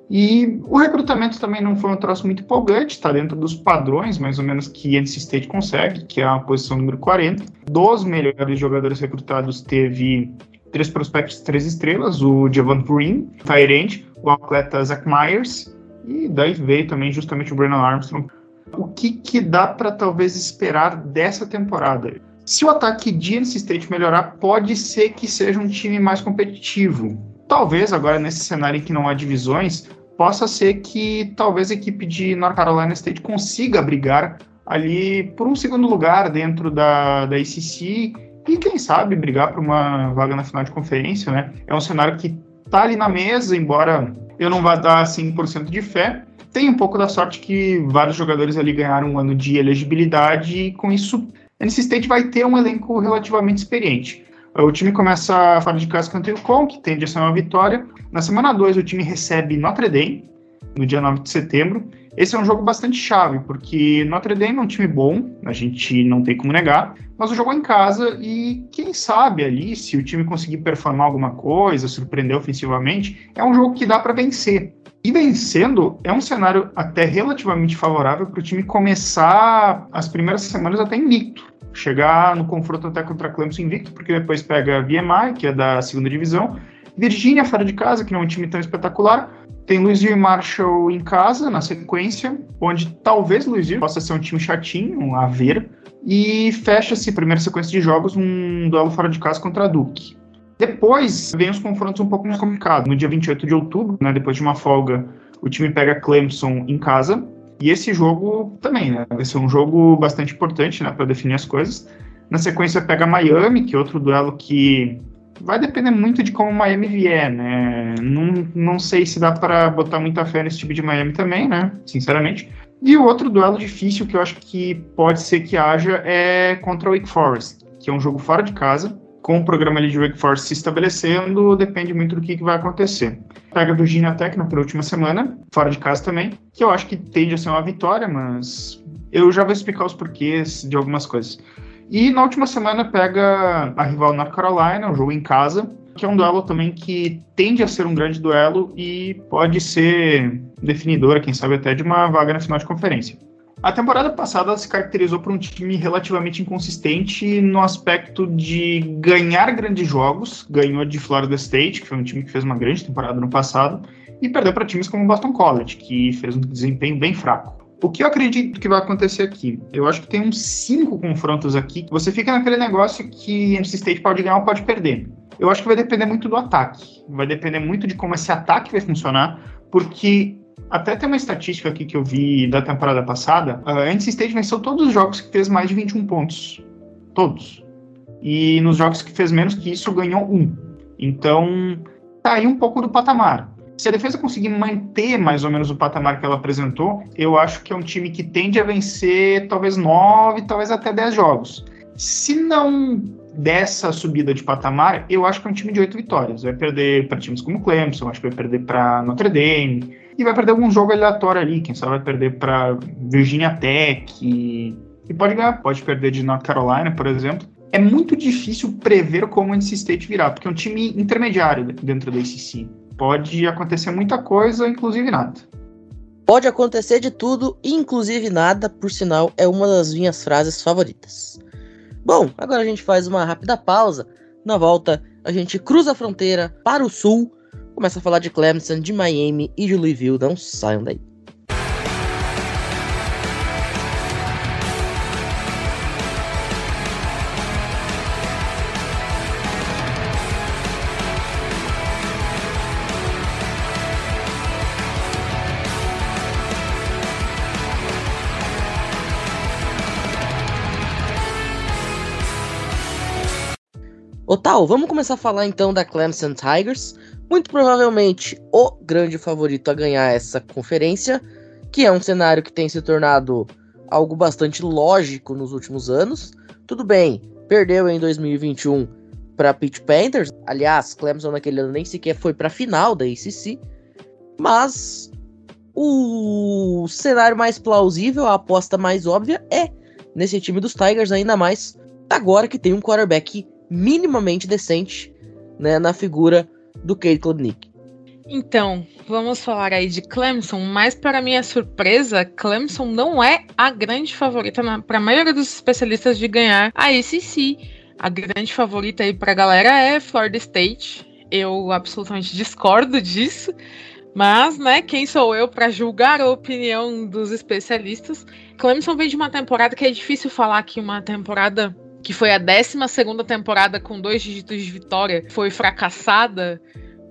E o recrutamento também não foi um troço muito empolgante, está dentro dos padrões, mais ou menos, que NC State consegue, que é a posição número 40. Dos melhores jogadores recrutados teve três prospectos três estrelas, o Javon Green, Tyrant, o atleta Zach Myers, e daí veio também justamente o Brandon Armstrong. O que, que dá para talvez esperar dessa temporada? Se o ataque de NC State melhorar, pode ser que seja um time mais competitivo. Talvez agora nesse cenário em que não há divisões, possa ser que talvez a equipe de North Carolina State consiga brigar ali por um segundo lugar dentro da, da ACC e quem sabe brigar por uma vaga na final de conferência, né? É um cenário que tá ali na mesa, embora eu não vá dar 100% de fé. Tem um pouco da sorte que vários jogadores ali ganharam um ano de elegibilidade e com isso NC State vai ter um elenco relativamente experiente. O time começa fora de casa contra o Com, que tende a ser uma vitória. Na semana 2, o time recebe Notre Dame, no dia 9 de setembro. Esse é um jogo bastante chave, porque Notre Dame é um time bom, a gente não tem como negar, mas o jogo é em casa e quem sabe ali, se o time conseguir performar alguma coisa, surpreender ofensivamente, é um jogo que dá para vencer. E vencendo é um cenário até relativamente favorável para o time começar as primeiras semanas até invicto chegar no confronto até contra Clemson invicto, porque depois pega a VMI, que é da segunda divisão, Virgínia fora de casa, que não é um time tão espetacular, tem Louisville e Marshall em casa, na sequência, onde talvez Louisville possa ser um time chatinho a ver, e fecha-se, primeira sequência de jogos, um duelo fora de casa contra a Duke. Depois vem os confrontos um pouco mais complicados. No dia 28 de outubro, né, depois de uma folga, o time pega Clemson em casa, e esse jogo também, né? Vai ser um jogo bastante importante, né, para definir as coisas. Na sequência pega Miami, que é outro duelo que vai depender muito de como Miami vier, né? Não, não sei se dá para botar muita fé nesse tipo de Miami também, né? Sinceramente. E o outro duelo difícil que eu acho que pode ser que haja é contra o Wake Forest, que é um jogo fora de casa com o programa ali de Wake Forest se estabelecendo, depende muito do que, que vai acontecer. Pega do Virginia Tech na penúltima semana, fora de casa também, que eu acho que tende a ser uma vitória, mas eu já vou explicar os porquês de algumas coisas. E na última semana pega a rival North Carolina, um jogo em casa, que é um duelo também que tende a ser um grande duelo e pode ser definidora, quem sabe até de uma vaga na final de conferência. A temporada passada se caracterizou por um time relativamente inconsistente no aspecto de ganhar grandes jogos. Ganhou de Florida State, que foi um time que fez uma grande temporada no passado, e perdeu para times como Boston College, que fez um desempenho bem fraco. O que eu acredito que vai acontecer aqui? Eu acho que tem uns cinco confrontos aqui você fica naquele negócio que NC State pode ganhar ou pode perder. Eu acho que vai depender muito do ataque. Vai depender muito de como esse ataque vai funcionar, porque até tem uma estatística aqui que eu vi da temporada passada. A NC State venceu todos os jogos que fez mais de 21 pontos. Todos. e nos jogos que fez menos que isso ganhou um. Então, tá aí um pouco do patamar. Se a defesa conseguir manter mais ou menos o patamar que ela apresentou, eu acho que é um time que tende a vencer talvez nove, talvez até dez jogos. Se não dessa subida de patamar, eu acho que é um time de oito vitórias. Vai perder para times como Clemson, acho que vai perder para Notre Dame, e vai perder algum jogo aleatório ali. Quem sabe vai perder para Virginia Tech, e, e pode ganhar, pode perder de North Carolina, por exemplo. É muito difícil prever como o NC State virá, porque é um time intermediário dentro da ACC. Pode acontecer muita coisa, inclusive nada. Pode acontecer de tudo, inclusive nada, por sinal, é uma das minhas frases favoritas. Bom, agora a gente faz uma rápida pausa. Na volta, a gente cruza a fronteira para o sul, começa a falar de Clemson, de Miami e de Louisville. Não saiam daí. Otal, vamos começar a falar então da Clemson Tigers. Muito provavelmente o grande favorito a ganhar essa conferência, que é um cenário que tem se tornado algo bastante lógico nos últimos anos. Tudo bem, perdeu em 2021 para Pitt Panthers. Aliás, Clemson naquele ano nem sequer foi para a final da ACC. Mas o cenário mais plausível, a aposta mais óbvia é nesse time dos Tigers, ainda mais agora que tem um quarterback minimamente decente né, na figura do Cade Klubnik. Então, vamos falar aí de Clemson, mas para minha surpresa, Clemson não é a grande favorita para a maioria dos especialistas de ganhar a ACC. A grande favorita aí para a galera é Florida State. Eu absolutamente discordo disso, mas, né, quem sou eu para julgar a opinião dos especialistas? Clemson vem de uma temporada que é difícil falar que uma temporada que foi a 12 temporada com dois dígitos de vitória, foi fracassada,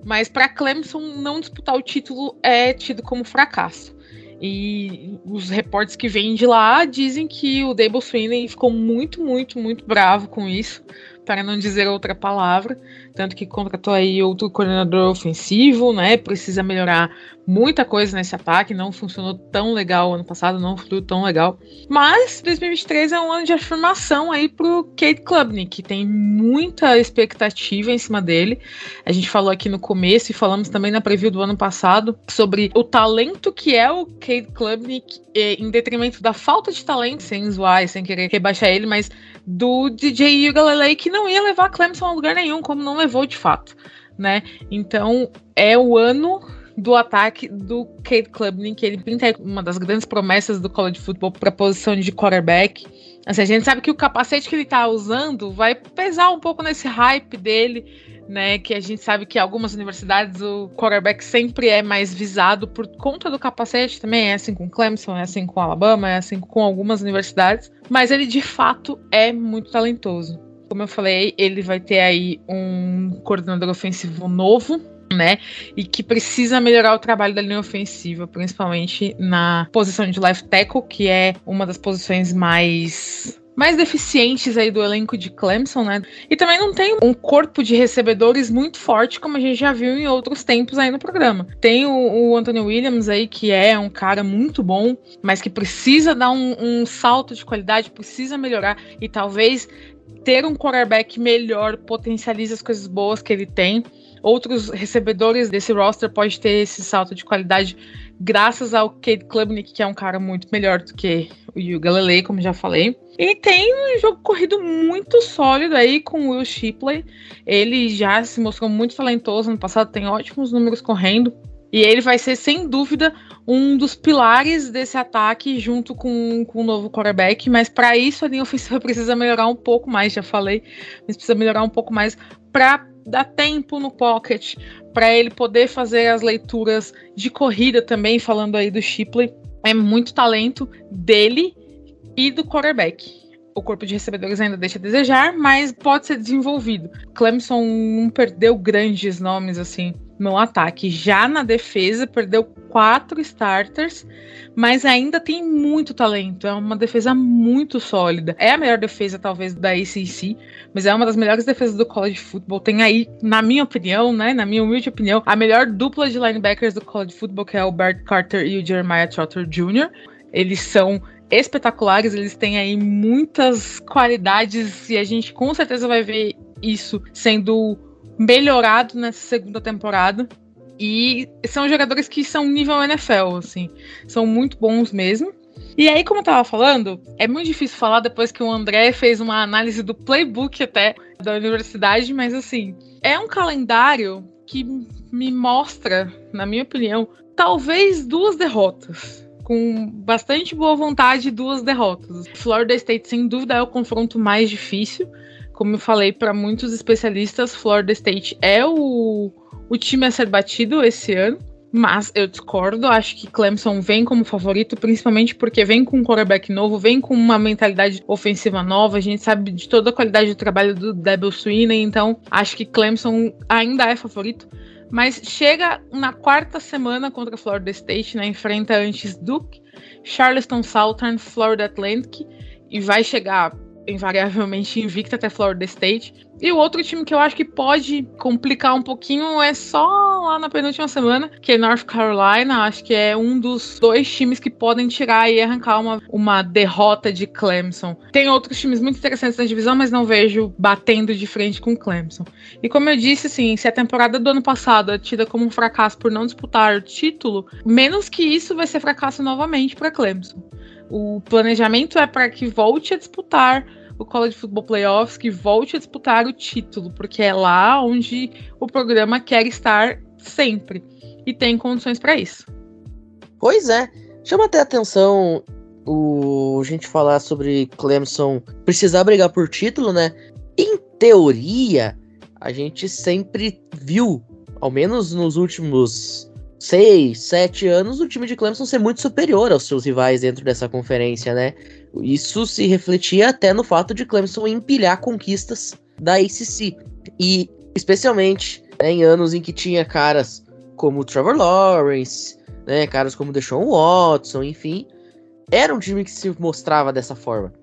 mas para Clemson não disputar o título é tido como fracasso. E os reportes que vêm de lá dizem que o Dable Sweeney ficou muito, muito, muito bravo com isso, para não dizer outra palavra. Tanto que contratou aí outro coordenador ofensivo, né? Precisa melhorar muita coisa nesse ataque, não funcionou tão legal ano passado, não fluiu tão legal. Mas 2023 é um ano de afirmação aí pro Kate Klubnik, que tem muita expectativa em cima dele. A gente falou aqui no começo e falamos também na preview do ano passado sobre o talento que é o Kate Klubnik em detrimento da falta de talento, sem zoar sem querer rebaixar ele, mas do DJ Galilei que não ia levar Clemson a lugar nenhum, como não levou de fato, né? Então é o ano do ataque do Kate Klubnik, que ele pinta uma das grandes promessas do college football para a posição de quarterback. Assim, a gente sabe que o capacete que ele está usando vai pesar um pouco nesse hype dele, né? Que a gente sabe que algumas universidades o quarterback sempre é mais visado por conta do capacete, também é assim com Clemson, é assim com Alabama, é assim com algumas universidades, mas ele de fato é muito talentoso. Como eu falei, ele vai ter aí um coordenador ofensivo novo, né? E que precisa melhorar o trabalho da linha ofensiva, principalmente na posição de left tackle, que é uma das posições mais mais deficientes aí do elenco de Clemson, né? E também não tem um corpo de recebedores muito forte, como a gente já viu em outros tempos aí no programa. Tem o, o Anthony Williams aí, que é um cara muito bom, mas que precisa dar um, um salto de qualidade, precisa melhorar e talvez ter um quarterback melhor potencialize as coisas boas que ele tem outros recebedores desse roster pode ter esse salto de qualidade graças ao Cade Klubnik, que é um cara muito melhor do que o Yu Galilei, como já falei. E tem um jogo corrido muito sólido aí com o Will Shipley. Ele já se mostrou muito talentoso no passado, tem ótimos números correndo. E ele vai ser, sem dúvida, um dos pilares desse ataque junto com, com o novo quarterback. Mas para isso a linha ofensiva precisa melhorar um pouco mais, já falei. Mas precisa melhorar um pouco mais para dar tempo no pocket para ele poder fazer as leituras de corrida também, falando aí do Shipley. É muito talento dele e do quarterback. O corpo de recebedores ainda deixa a desejar, mas pode ser desenvolvido. Clemson não perdeu grandes nomes assim no ataque. Já na defesa, perdeu quatro starters, mas ainda tem muito talento. É uma defesa muito sólida. É a melhor defesa, talvez, da ACC, mas é uma das melhores defesas do college football. Tem aí, na minha opinião, né, na minha humilde opinião, a melhor dupla de linebackers do college football, que é o Bert Carter e o Jeremiah Trotter Jr. Eles são espetaculares, eles têm aí muitas qualidades e a gente com certeza vai ver isso sendo melhorado nessa segunda temporada. E são jogadores que são nível NFL, assim. São muito bons mesmo. E aí, como eu tava falando, é muito difícil falar depois que o André fez uma análise do playbook até da universidade, mas assim, é um calendário que me mostra, na minha opinião, talvez duas derrotas. Com bastante boa vontade, duas derrotas. Florida State, sem dúvida, é o confronto mais difícil. Como eu falei para muitos especialistas, Florida State é o, o time a ser batido esse ano. Mas eu discordo, acho que Clemson vem como favorito, principalmente porque vem com um quarterback novo, vem com uma mentalidade ofensiva nova, a gente sabe de toda a qualidade do trabalho do Debo Sweeney, então acho que Clemson ainda é favorito. Mas chega na quarta semana contra a Florida State, né, enfrenta antes Duke, Charleston Southern, Florida Atlantic, e vai chegar invariavelmente invicta até Florida State. E o outro time que eu acho que pode complicar um pouquinho é só lá na penúltima semana, que é North Carolina. Acho que é um dos dois times que podem tirar e arrancar uma, uma derrota de Clemson. Tem outros times muito interessantes na divisão, mas não vejo batendo de frente com Clemson. E como eu disse, assim, se a temporada do ano passado é tida como um fracasso por não disputar o título, menos que isso vai ser fracasso novamente para Clemson. O planejamento é para que volte a disputar o College Football Playoffs, que volte a disputar o título, porque é lá onde o programa quer estar sempre e tem condições para isso. Pois é, chama até atenção o a gente falar sobre Clemson precisar brigar por título, né? Em teoria, a gente sempre viu, ao menos nos últimos seis, sete anos, o time de Clemson ser muito superior aos seus rivais dentro dessa conferência, né? Isso se refletia até no fato de Clemson empilhar conquistas da ACC. E, especialmente, né, em anos em que tinha caras como Trevor Lawrence, né, caras como Deshaun Watson, enfim, era um time que se mostrava dessa forma.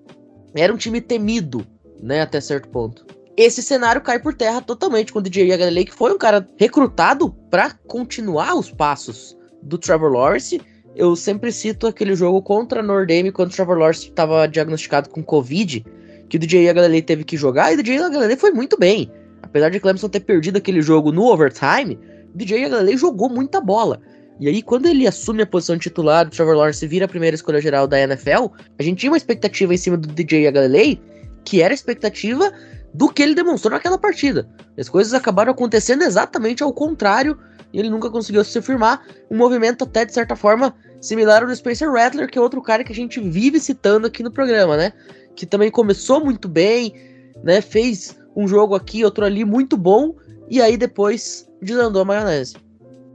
Era um time temido, né, até certo ponto esse cenário cai por terra totalmente com o DJ Galilei, que foi um cara recrutado para continuar os passos do Trevor Lawrence. Eu sempre cito aquele jogo contra Notre Dame, quando o Trevor Lawrence estava diagnosticado com Covid, que o DJ Galilei teve que jogar, e o DJ Galilei foi muito bem. Apesar de Clemson ter perdido aquele jogo no overtime, o DJ Galilei jogou muita bola. E aí, quando ele assume a posição de titular, o Trevor Lawrence vira a primeira escolha geral da NFL, a gente tinha uma expectativa em cima do DJ Galilei, que era a expectativa do que ele demonstrou naquela partida. As coisas acabaram acontecendo exatamente ao contrário e ele nunca conseguiu se firmar. Um movimento até, de certa forma, similar ao do Spencer Rattler, que é outro cara que a gente vive citando aqui no programa, né? Que também começou muito bem, né? Fez um jogo aqui, outro ali muito bom, e aí depois desandou a maionese.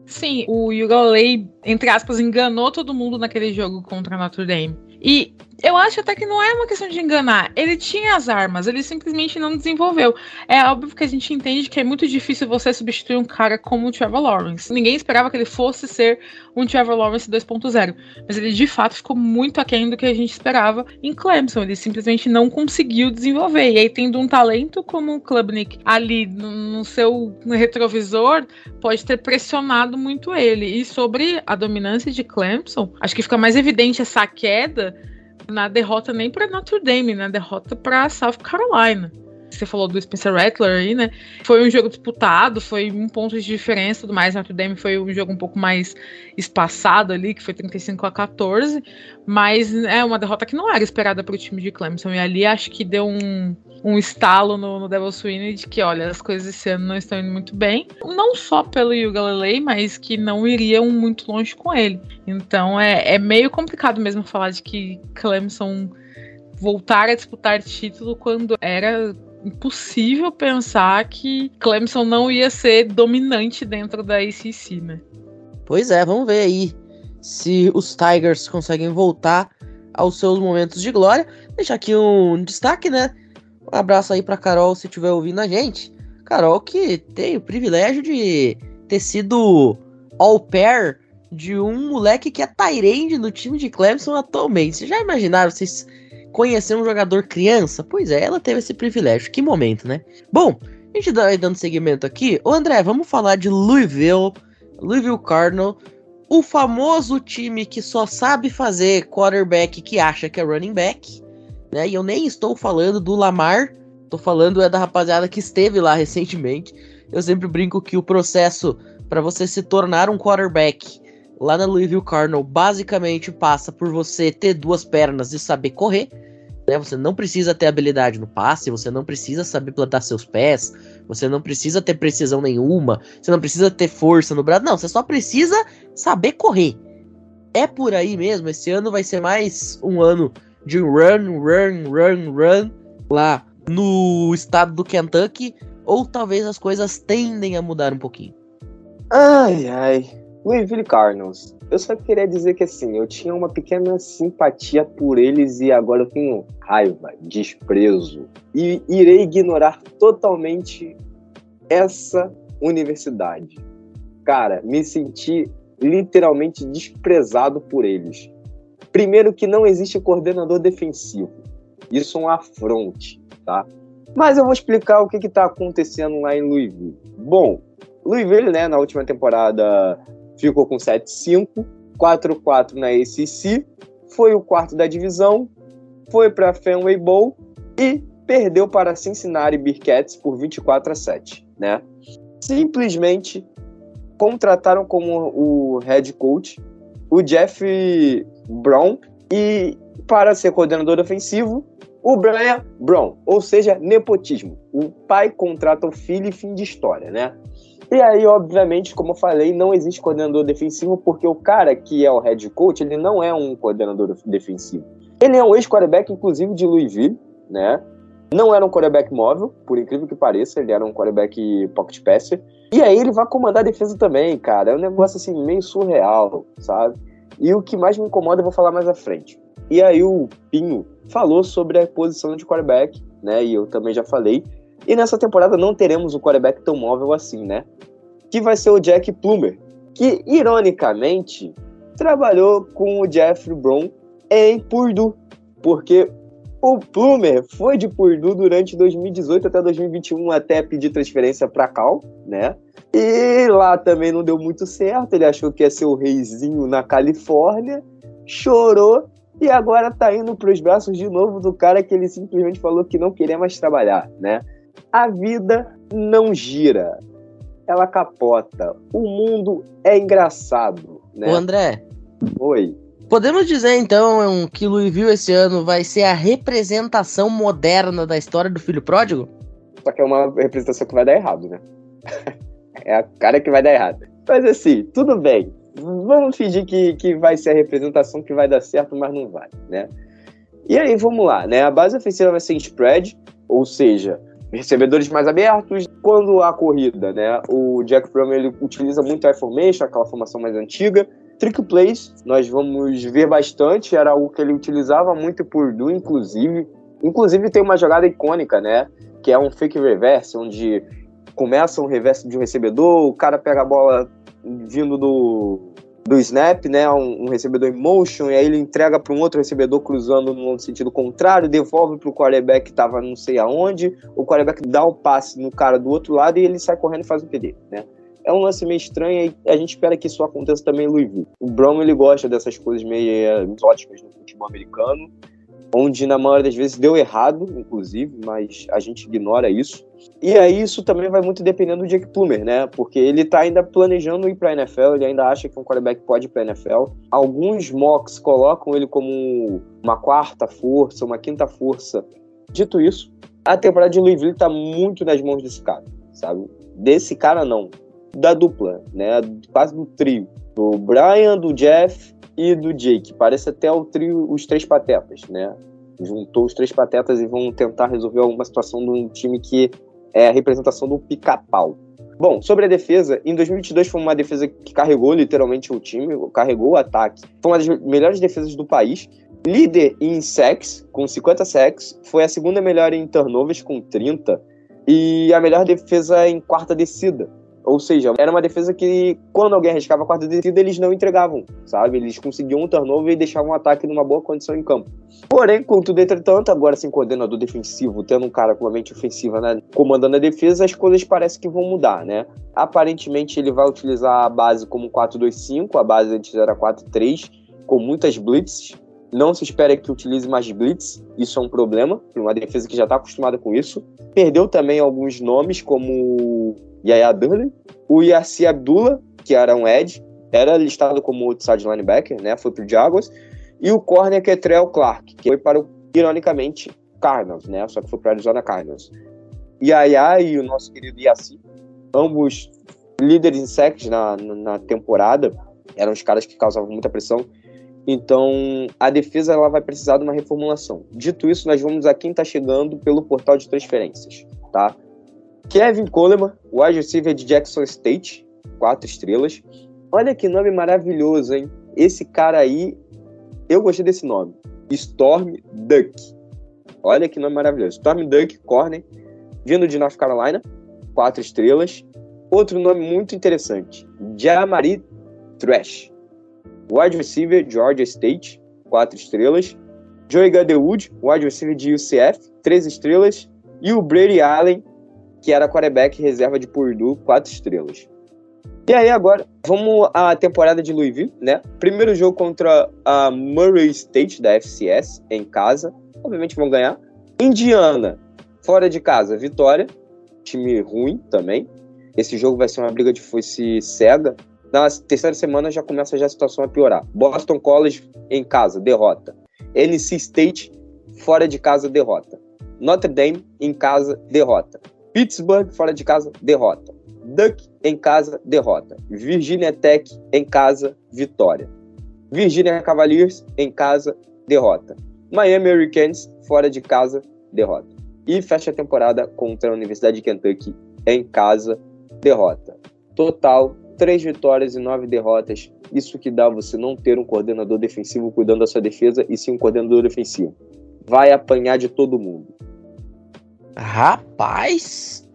Sim, o Yugolei, entre aspas, enganou todo mundo naquele jogo contra a Notre Dame. E eu acho até que não é uma questão de enganar. Ele tinha as armas, ele simplesmente não desenvolveu. É óbvio que a gente entende que é muito difícil você substituir um cara como o Trevor Lawrence. Ninguém esperava que ele fosse ser um Trevor Lawrence 2.0. Mas ele de fato ficou muito aquém do que a gente esperava em Clemson. Ele simplesmente não conseguiu desenvolver. E aí, tendo um talento como o Klubnik ali no, no seu retrovisor, pode ter pressionado muito ele. E sobre a dominância de Clemson, acho que fica mais evidente essa queda na derrota nem para Notre Dame, na derrota para South Carolina. Você falou do Spencer Rattler aí, né? Foi um jogo disputado, foi um ponto de diferença tudo mais. Notre Dame foi um jogo um pouco mais espaçado ali, que foi 35 a 14. Mas é uma derrota que não era esperada para o time de Clemson. E ali acho que deu um, um estalo no, no Devil Sweeney de que, olha, as coisas esse ano não estão indo muito bem. Não só pelo Hugh Galilei, mas que não iriam muito longe com ele. Então é, é meio complicado mesmo falar de que Clemson voltar a disputar título quando era impossível pensar que Clemson não ia ser dominante dentro da ACC, né? Pois é, vamos ver aí se os Tigers conseguem voltar aos seus momentos de glória. Deixar aqui um destaque, né? Um abraço aí para Carol se estiver ouvindo a gente. Carol que tem o privilégio de ter sido all pair de um moleque que é Tyrande no time de Clemson atualmente. Vocês já imaginaram vocês conhecer um jogador criança? Pois é, ela teve esse privilégio. Que momento, né? Bom, a gente vai dando seguimento aqui. Ô André, vamos falar de Louisville, Louisville Cardinal, o famoso time que só sabe fazer quarterback que acha que é running back, né? E eu nem estou falando do Lamar, tô falando é da rapaziada que esteve lá recentemente. Eu sempre brinco que o processo para você se tornar um quarterback lá na Louisville Cardinal basicamente passa por você ter duas pernas e saber correr. Né? Você não precisa ter habilidade no passe, você não precisa saber plantar seus pés, você não precisa ter precisão nenhuma, você não precisa ter força no braço, não, você só precisa saber correr. É por aí mesmo, esse ano vai ser mais um ano de run, run, run, run lá no estado do Kentucky, ou talvez as coisas tendem a mudar um pouquinho. Ai, ai. Louisville Cardinals. Eu só queria dizer que assim, eu tinha uma pequena simpatia por eles e agora eu tenho raiva, desprezo e irei ignorar totalmente essa universidade. Cara, me senti literalmente desprezado por eles. Primeiro que não existe coordenador defensivo. Isso é um afronte, tá? Mas eu vou explicar o que está acontecendo lá em Louisville. Bom, Louisville, né, na última temporada ficou com 7-5, 4-4 na ACC, foi o quarto da divisão, foi para Fenway Bowl e perdeu para Cincinnati Bearcats por 24 a 7, né? Simplesmente contrataram como o head coach o Jeff Brown e para ser coordenador ofensivo o Brian Brown, ou seja, nepotismo. O pai contrata o filho e fim de história, né? E aí, obviamente, como eu falei, não existe coordenador defensivo, porque o cara que é o head coach, ele não é um coordenador defensivo. Ele é um ex-quarterback, inclusive, de Louisville, né? Não era um quarterback móvel, por incrível que pareça, ele era um quarterback pocket passer. E aí ele vai comandar a defesa também, cara. É um negócio assim meio surreal, sabe? E o que mais me incomoda eu vou falar mais à frente. E aí o Pinho falou sobre a posição de quarterback, né? E eu também já falei. E nessa temporada não teremos um quarterback tão móvel assim, né? Que vai ser o Jack Plummer, que ironicamente trabalhou com o Jeffrey Brown em Purdue, porque o Plumer foi de Purdue durante 2018 até 2021 até pedir transferência para Cal, né? E lá também não deu muito certo, ele achou que ia ser o reizinho na Califórnia, chorou e agora tá indo para os braços de novo do cara que ele simplesmente falou que não queria mais trabalhar, né? A vida não gira, ela capota. O mundo é engraçado, né? Ô André. Oi. Podemos dizer então que Louisville esse ano vai ser a representação moderna da história do filho pródigo? Só que é uma representação que vai dar errado, né? é a cara que vai dar errado. Mas assim, tudo bem. Vamos fingir que, que vai ser a representação que vai dar certo, mas não vai, né? E aí, vamos lá, né? A base ofensiva vai ser spread, ou seja, recebedores mais abertos. Quando a corrida, né? O Jack Fromm ele utiliza muito a formation, aquela formação mais antiga. Trick plays, nós vamos ver bastante, era algo que ele utilizava muito por do, inclusive. Inclusive tem uma jogada icônica, né? Que é um fake reverse, onde começa um reverse de um recebedor, o cara pega a bola vindo do, do snap, né, um, um recebedor em motion, e aí ele entrega para um outro recebedor cruzando no sentido contrário, devolve para o quarterback que estava não sei aonde, o quarterback dá o um passe no cara do outro lado e ele sai correndo e faz o TD, né? É um lance meio estranho e a gente espera que isso aconteça também em Louisville. O Brown ele gosta dessas coisas meio exóticas no futebol americano, onde na maioria das vezes deu errado, inclusive, mas a gente ignora isso. E aí isso também vai muito dependendo do Jake Plummer, né? Porque ele tá ainda planejando ir pra NFL, ele ainda acha que um quarterback pode ir pra NFL. Alguns mocks colocam ele como uma quarta força, uma quinta força. Dito isso, a temporada de Louisville tá muito nas mãos desse cara, sabe? Desse cara não, da dupla, né? Quase do trio. Do Brian, do Jeff e do Jake. Parece até o trio, os três patetas, né? Juntou os três patetas e vão tentar resolver alguma situação de um time que é a representação do pica-pau. Bom, sobre a defesa, em 2022 foi uma defesa que carregou literalmente o time, carregou o ataque. Foi uma das melhores defesas do país. Líder em sacks, com 50 sacks. Foi a segunda melhor em turnovers, com 30. E a melhor defesa em quarta descida, Ou seja, era uma defesa que, quando alguém arriscava a quarta descida, eles não entregavam, sabe? Eles conseguiam um turnover e deixavam o ataque numa boa condição em campo. Porém, contudo, entretanto, agora sem coordenador defensivo, tendo um cara com uma mente ofensiva né, comandando a defesa, as coisas parecem que vão mudar, né? Aparentemente, ele vai utilizar a base como 4-2-5, a base antes era 4-3, com muitas blitzes. Não se espera que utilize mais blitz, isso é um problema uma defesa que já está acostumada com isso. Perdeu também alguns nomes, como Yaya Durley, o Yassi Abdullah, que era um edge, era listado como outside linebacker, né? Foi para o Jaguars, e o corner Ketrell Clark, que foi para o, ironicamente, Cardinals, né? Só que foi para Arizona Cardinals. Yaya e o nosso querido Yassi, ambos líderes em na, na temporada, eram os caras que causavam muita pressão. Então, a defesa ela vai precisar de uma reformulação. Dito isso, nós vamos a quem está chegando pelo portal de transferências, tá? Kevin Coleman, wide receiver de Jackson State, quatro estrelas. Olha que nome maravilhoso, hein? Esse cara aí, eu gostei desse nome. Storm Duck. Olha que nome maravilhoso. Storm Duck, corner, vindo de North Carolina, quatro estrelas. Outro nome muito interessante, Jamari Trash. Wide receiver, Georgia State, quatro estrelas. Joey Gadewood, wide receiver de UCF, três estrelas. E o Brady Allen, que era quarterback reserva de Purdue, quatro estrelas. E aí agora, vamos à temporada de Louisville, né? Primeiro jogo contra a Murray State da FCS, em casa. Obviamente vão ganhar. Indiana, fora de casa, vitória. Time ruim também. Esse jogo vai ser uma briga de foice cega. Na terceira semana já começa já a situação a piorar. Boston College em casa, derrota. NC State fora de casa, derrota. Notre Dame em casa, derrota. Pittsburgh fora de casa, derrota. Duck em casa, derrota. Virginia Tech em casa, vitória. Virginia Cavaliers em casa, derrota. Miami Hurricanes fora de casa, derrota. E fecha a temporada contra a Universidade de Kentucky em casa, derrota. Total três vitórias e nove derrotas. Isso que dá você não ter um coordenador defensivo cuidando da sua defesa e sim um coordenador defensivo. Vai apanhar de todo mundo. Rapaz!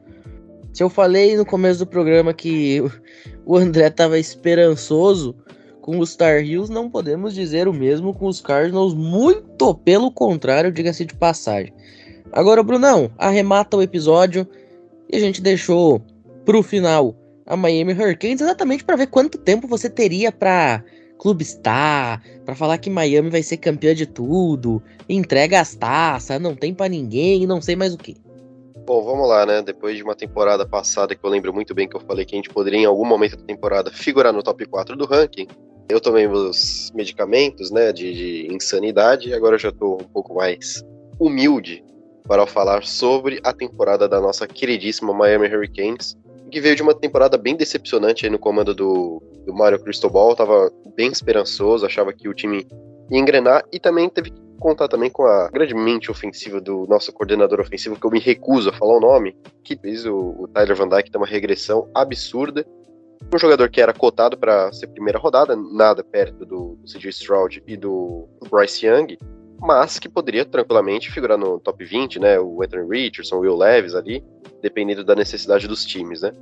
Se eu falei no começo do programa que o André estava esperançoso com os Star Heels, não podemos dizer o mesmo com os Cardinals, muito pelo contrário, diga-se de passagem. Agora, Brunão, arremata o episódio e a gente deixou pro final a Miami Hurricanes exatamente para ver quanto tempo você teria para clubistar, para falar que Miami vai ser campeã de tudo, entrega as taças, não tem para ninguém, não sei mais o que. Bom, vamos lá, né? Depois de uma temporada passada que eu lembro muito bem que eu falei que a gente poderia em algum momento da temporada figurar no top 4 do ranking, eu tomei meus medicamentos, né, de, de insanidade, e agora eu já tô um pouco mais humilde para falar sobre a temporada da nossa queridíssima Miami Hurricanes, que veio de uma temporada bem decepcionante aí no comando do, do Mario Cristobal, tava bem esperançoso, achava que o time ia engrenar e também teve que contar também com a grande mente ofensiva do nosso coordenador ofensivo, que eu me recuso a falar o nome, que fez o, Tyler Van Dyke ter uma regressão absurda. Um jogador que era cotado para ser primeira rodada, nada perto do, CJ Stroud e do, do Bryce Young, mas que poderia tranquilamente figurar no top 20, né? O Anthony Richardson, o Will Levis ali, dependendo da necessidade dos times, né?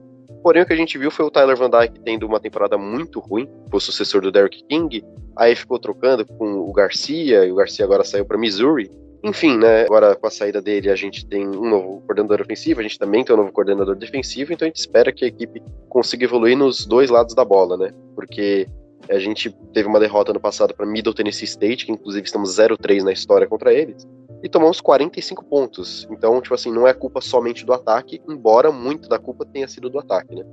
Porém, o que a gente viu foi o Tyler Van Dyke tendo uma temporada muito ruim, foi o sucessor do Derrick King, aí ficou trocando com o Garcia, e o Garcia agora saiu para Missouri. Enfim, né, agora com a saída dele a gente tem um novo coordenador ofensivo, a gente também tem um novo coordenador defensivo, então a gente espera que a equipe consiga evoluir nos dois lados da bola, né? Porque a gente teve uma derrota no passado para Middle Tennessee State, que inclusive estamos 0-3 na história contra eles, e tomamos 45 pontos. Então, tipo assim, não é culpa somente do ataque, embora muito da culpa tenha sido do ataque, né?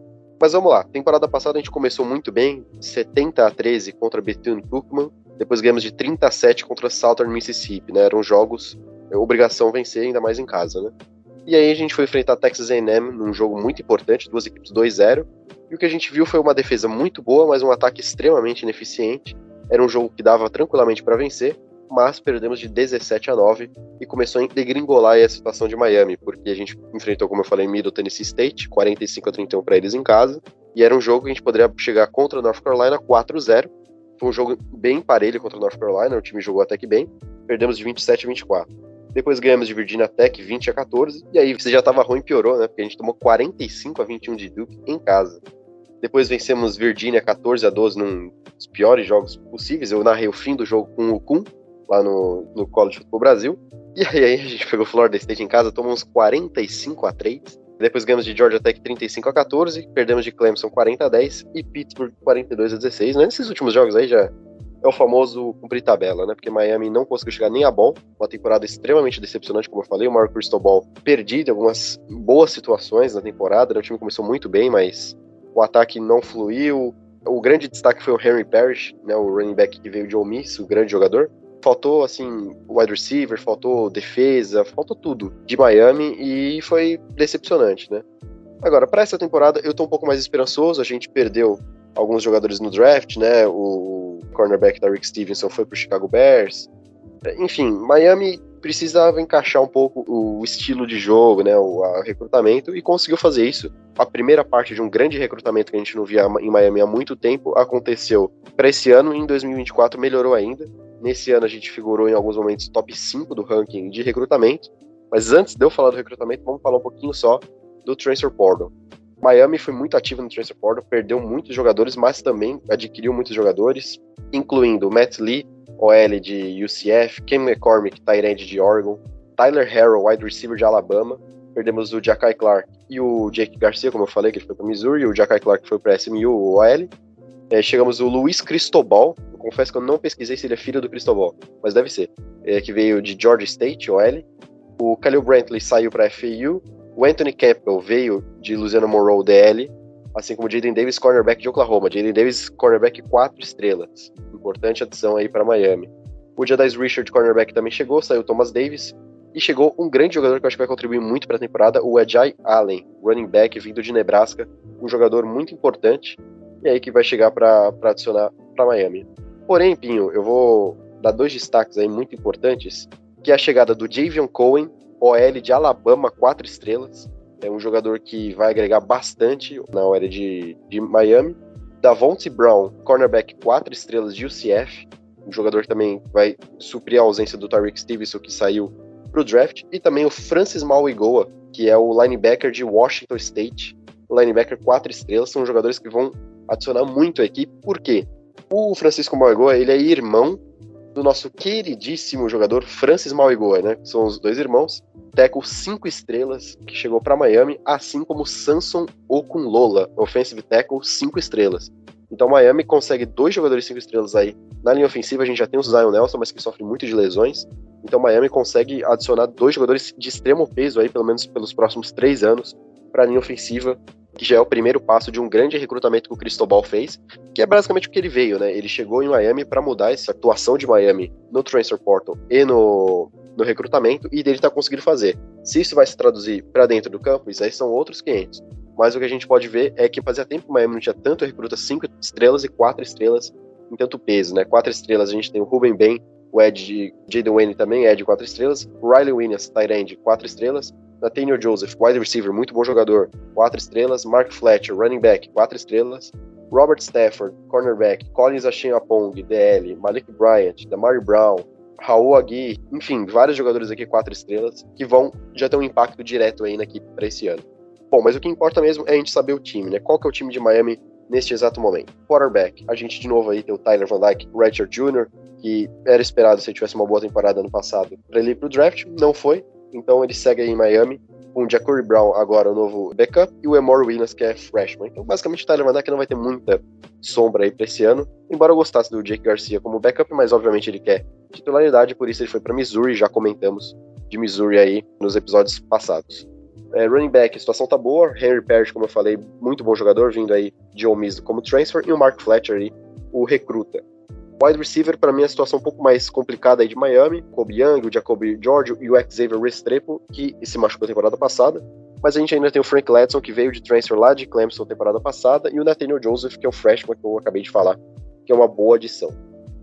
Mas vamos lá, temporada passada a gente começou muito bem, 70 a 13 contra Bethune-Cookman, depois ganhamos de 30 a 7 contra Southern Mississippi, né? Eram jogos, é, obrigação vencer, ainda mais em casa, né? E aí a gente foi enfrentar Texas A&M num jogo muito importante, duas equipes 2-0, e o que a gente viu foi uma defesa muito boa, mas um ataque extremamente ineficiente. Era um jogo que dava tranquilamente para vencer, mas perdemos de 17 a 9 e começou a degringolar a situação de Miami, porque a gente enfrentou, como eu falei, Middle Tennessee State, 45 a 31 para eles em casa, e era um jogo que a gente poderia chegar contra North Carolina 4-0. Foi um jogo bem parelho contra North Carolina, o time jogou até que bem. Perdemos de 27 a 24. Depois ganhamos de Virginia Tech 20 a 14. E aí você já tava ruim, piorou, né? Porque a gente tomou 45 a 21 de Duke em casa. Depois vencemos Virginia 14 a 12 num dos piores jogos possíveis. Eu narrei o fim do jogo com o Kun, lá no, no College Football Brasil. E aí, a gente pegou Florida State em casa, tomamos 45 a 3. Depois ganhamos de Georgia Tech 35 a 14, perdemos de Clemson 40 a 10 e Pittsburgh 42 a 16. Né? Nesses últimos jogos aí já é o famoso cumprir tabela, né? Porque Miami não conseguiu chegar nem a bom, uma temporada extremamente decepcionante, como eu falei. O Mark Cristobal perdido em algumas boas situações na temporada. Né? O time começou muito bem, mas o ataque não fluiu. O grande destaque foi o Henry Parrish, né? O running back que veio de Ole Miss, o grande jogador. Faltou, assim, wide receiver, faltou defesa, faltou tudo de Miami e foi decepcionante, né? Agora, para essa temporada, eu tô um pouco mais esperançoso. A gente perdeu alguns jogadores no draft, né? O cornerback da Rick Stevenson foi pro Chicago Bears. Enfim, Miami precisava encaixar um pouco o estilo de jogo, né, o recrutamento, e conseguiu fazer isso. A primeira parte de um grande recrutamento que a gente não via em Miami há muito tempo aconteceu para esse ano, e em 2024 melhorou ainda. Nesse ano a gente figurou em alguns momentos top 5 do ranking de recrutamento. Mas antes de eu falar do recrutamento, vamos falar um pouquinho só do transfer portal. Miami foi muito ativo no transfer portal, perdeu muitos jogadores, mas também adquiriu muitos jogadores, incluindo Matt Lee, OL de UCF, Ken McCormick, Tyrande de Oregon, Tyler Harrell, wide receiver de Alabama, perdemos o Jackai Clark e o Jake Garcia, como eu falei, que ele foi para Missouri, o Jackai Clark foi para SMU, o OL. É, chegamos o Luiz Cristobal, eu confesso que eu não pesquisei se ele é filho do Cristobal, mas deve ser, é, que veio de Georgia State, OL. O Khalil Brantley saiu para FAU, o Anthony Campbell veio de Louisiana Monroe, DL, assim como o Jaden Davis, cornerback de Oklahoma. Jaden Davis, cornerback 4 estrelas. Importante adição aí para Miami. O Jadais Richard, cornerback, também chegou, saiu Thomas Davis. E chegou um grande jogador que eu acho que vai contribuir muito para a temporada, o Ajay Allen, running back vindo de Nebraska, um jogador muito importante e aí que vai chegar para adicionar para Miami. Porém, Pinho, eu vou dar dois destaques aí muito importantes, que é a chegada do Javion Cohen, OL de Alabama, quatro estrelas. É um jogador que vai agregar bastante na OL de, de Miami. Davonte Brown, cornerback, quatro estrelas de UCF. Um jogador que também vai suprir a ausência do Tariq Stevenson, que saiu para o draft. E também o Francis Mauigoa, que é o linebacker de Washington State. Linebacker, quatro estrelas. São jogadores que vão adicionar muito à equipe. Por quê? O Francisco Mauigoa, ele é irmão do nosso queridíssimo jogador Francis Mauigoa, né? São os dois irmãos. Teco cinco estrelas que chegou para Miami, assim como Samson Okunlola, offensive tackle cinco estrelas. Então Miami consegue dois jogadores cinco estrelas aí. Na linha ofensiva a gente já tem o Zion Nelson, mas que sofre muito de lesões. Então Miami consegue adicionar dois jogadores de extremo peso aí, pelo menos pelos próximos três anos, para a linha ofensiva que já é o primeiro passo de um grande recrutamento que o Cristobal fez, que é basicamente o que ele veio, né? Ele chegou em Miami para mudar essa atuação de Miami no transfer portal e no, no recrutamento e dele está conseguindo fazer. Se isso vai se traduzir para dentro do campo, isso aí são outros 500. Mas o que a gente pode ver é que fazia tempo que Miami não tinha tanto recruta 5 estrelas e 4 estrelas em tanto peso, né? 4 estrelas a gente tem o Ruben Ben, o Ed Jaden Wayne também é de 4 estrelas, Riley Williams, end, 4 estrelas, Nathaniel Joseph, wide receiver, muito bom jogador, 4 estrelas. Mark Fletcher, running back, 4 estrelas. Robert Stafford, cornerback. Collins Apong, DL. Malik Bryant, Damari Brown, Raul Agui, enfim, vários jogadores aqui 4 estrelas que vão já ter um impacto direto aí na equipe para esse ano. Bom, mas o que importa mesmo é a gente saber o time, né? Qual que é o time de Miami neste exato momento? Quarterback, a gente de novo aí tem o Tyler Van Dyke, Richard Jr., que era esperado se ele tivesse uma boa temporada ano passado para ele ir pro draft, não foi, então ele segue aí em Miami com o Jacory Brown, agora o novo backup, e o Emory Williams, que é freshman. Então, basicamente, o Tyler Van Dyke não vai ter muita sombra aí pra esse ano. Embora eu gostasse do Jake Garcia como backup, mas obviamente ele quer titularidade, por isso ele foi para Missouri, já comentamos de Missouri aí nos episódios passados. É, running back, a situação tá boa. Henry Parrish, como eu falei, muito bom jogador, vindo aí de Ole Miss como transfer, e o Mark Fletcher aí, o recruta. Wide receiver, para mim, é a situação um pouco mais complicada aí de Miami. Kobe Young, o Jacoby George e o Xavier Restrepo, que se machucou temporada passada. Mas a gente ainda tem o Frank Ledson, que veio de transfer lá de Clemson temporada passada, e o Nathaniel Joseph, que é o freshman que eu acabei de falar, que é uma boa adição.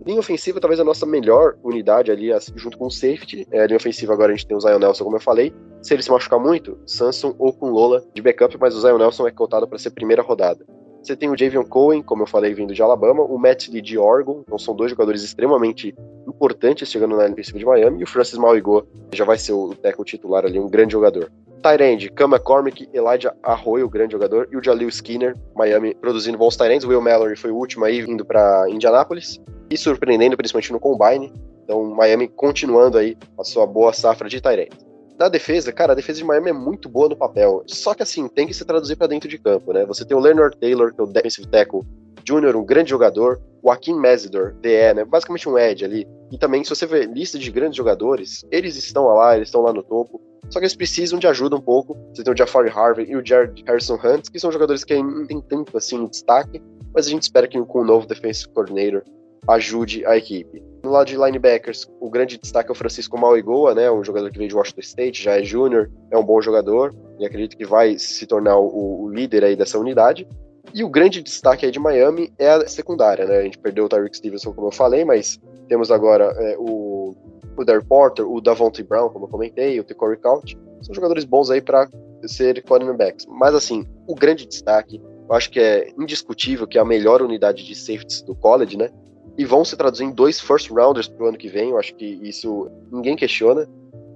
Linha ofensiva, talvez a nossa melhor unidade ali, junto com o safety. É, linha ofensiva agora a gente tem o Zion Nelson, como eu falei. Se ele se machucar muito, Samson ou com Lola de backup, mas o Zion Nelson é cotado para ser primeira rodada. Você tem o Javion Cohen, como eu falei, vindo de Alabama, o Matt Lee de Oregon, então são dois jogadores extremamente importantes chegando na defensiva de Miami, e o Francis Mauigo já vai ser o tackle titular ali, um grande jogador. Tyrande, Cam McCormick, Elijah Arroyo, grande jogador, e o Jalil Skinner, Miami, produzindo bons Tyrands. Will Mallory foi o último aí, indo para Indianápolis, e surpreendendo principalmente no Combine. Então, Miami continuando aí a sua boa safra de Tyrands. Na defesa, cara, a defesa de Miami é muito boa no papel. Só que assim, tem que se traduzir para dentro de campo, né? Você tem o Leonard Taylor, que é o defensive tackle júnior, um grande jogador. Joaquim Mesidor, DE, né? Basicamente um edge ali. E também, se você vê lista de grandes jogadores, eles estão lá, eles estão lá no topo. Só que eles precisam de ajuda um pouco. Você tem o Jafari Harvey e o Jared Harrison Hunt, que são jogadores que não tem tanto assim destaque, mas a gente espera que com o novo defensive coordinator ajude a equipe. No lado de linebackers, o grande destaque é o Francisco Mauigoa, né, um jogador que veio de Washington State, já é júnior, é um bom jogador e acredito que vai se tornar o, o, líder aí dessa unidade. E o grande destaque aí de Miami é a secundária, né? A gente perdeu o Tyreek Stevenson, como eu falei, mas temos agora é, o, o Porter, o Davonte Brown, como eu comentei, o Corey Couch. São jogadores bons aí para ser cornerbacks. Mas assim, o grande destaque, eu acho que é indiscutível que é a melhor unidade de safeties do college, né? E vão se traduzir em dois first rounders pro ano que vem. Eu acho que isso ninguém questiona.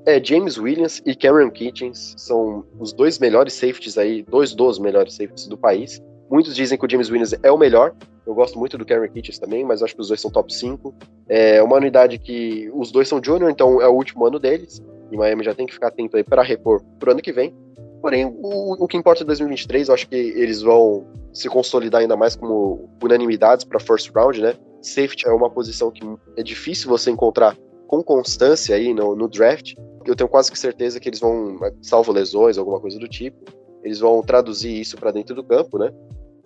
É, James Williams e Cameron Kitchens são os dois melhores safeties aí, dois dos melhores safeties do país. Muitos dizem que o James Williams é o melhor. Eu gosto muito do Cameron Kitchens também, mas acho que os dois são top 5. É uma unidade que os dois são junior, então é o último ano deles. E Miami já tem que ficar atento aí para repor pro ano que vem. Porém, o, o que importa em 2023, eu acho que eles vão se consolidar ainda mais como unanimidades para first round, né? Safety é uma posição que é difícil você encontrar com constância aí no, no draft. Eu tenho quase que certeza que eles vão, salvo lesões, alguma coisa do tipo, eles vão traduzir isso para dentro do campo, né?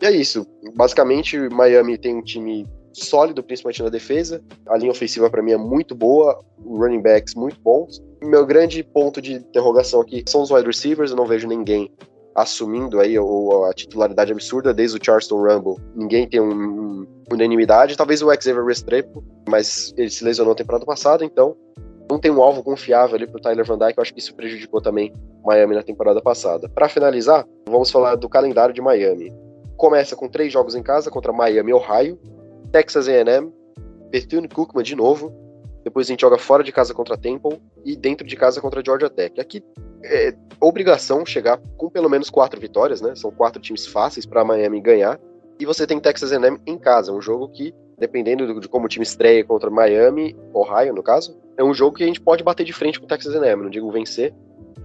E é isso. Basicamente, Miami tem um time sólido, principalmente na defesa. A linha ofensiva para mim é muito boa, running backs muito bons. Meu grande ponto de interrogação aqui são os wide receivers. Eu não vejo ninguém assumindo aí a titularidade absurda desde o Charleston Rumble. Ninguém tem um, um, unanimidade. Talvez o Xavier Restrepo, mas ele se lesionou na temporada passada, então não tem um alvo confiável ali pro Tyler Van Dyke. Eu acho que isso prejudicou também Miami na temporada passada. Para finalizar, vamos falar do calendário de Miami. Começa com três jogos em casa contra Miami, Ohio, Texas A&M, Bethune-Cookman de novo, depois a gente joga fora de casa contra Temple e dentro de casa contra Georgia Tech. Aqui é obrigação chegar com pelo menos quatro vitórias, né? São quatro times fáceis para Miami ganhar. E você tem Texas A&M em casa, um jogo que, dependendo de como o time estreia contra Miami, Ohio no caso, é um jogo que a gente pode bater de frente com o Texas A&M, não digo vencer,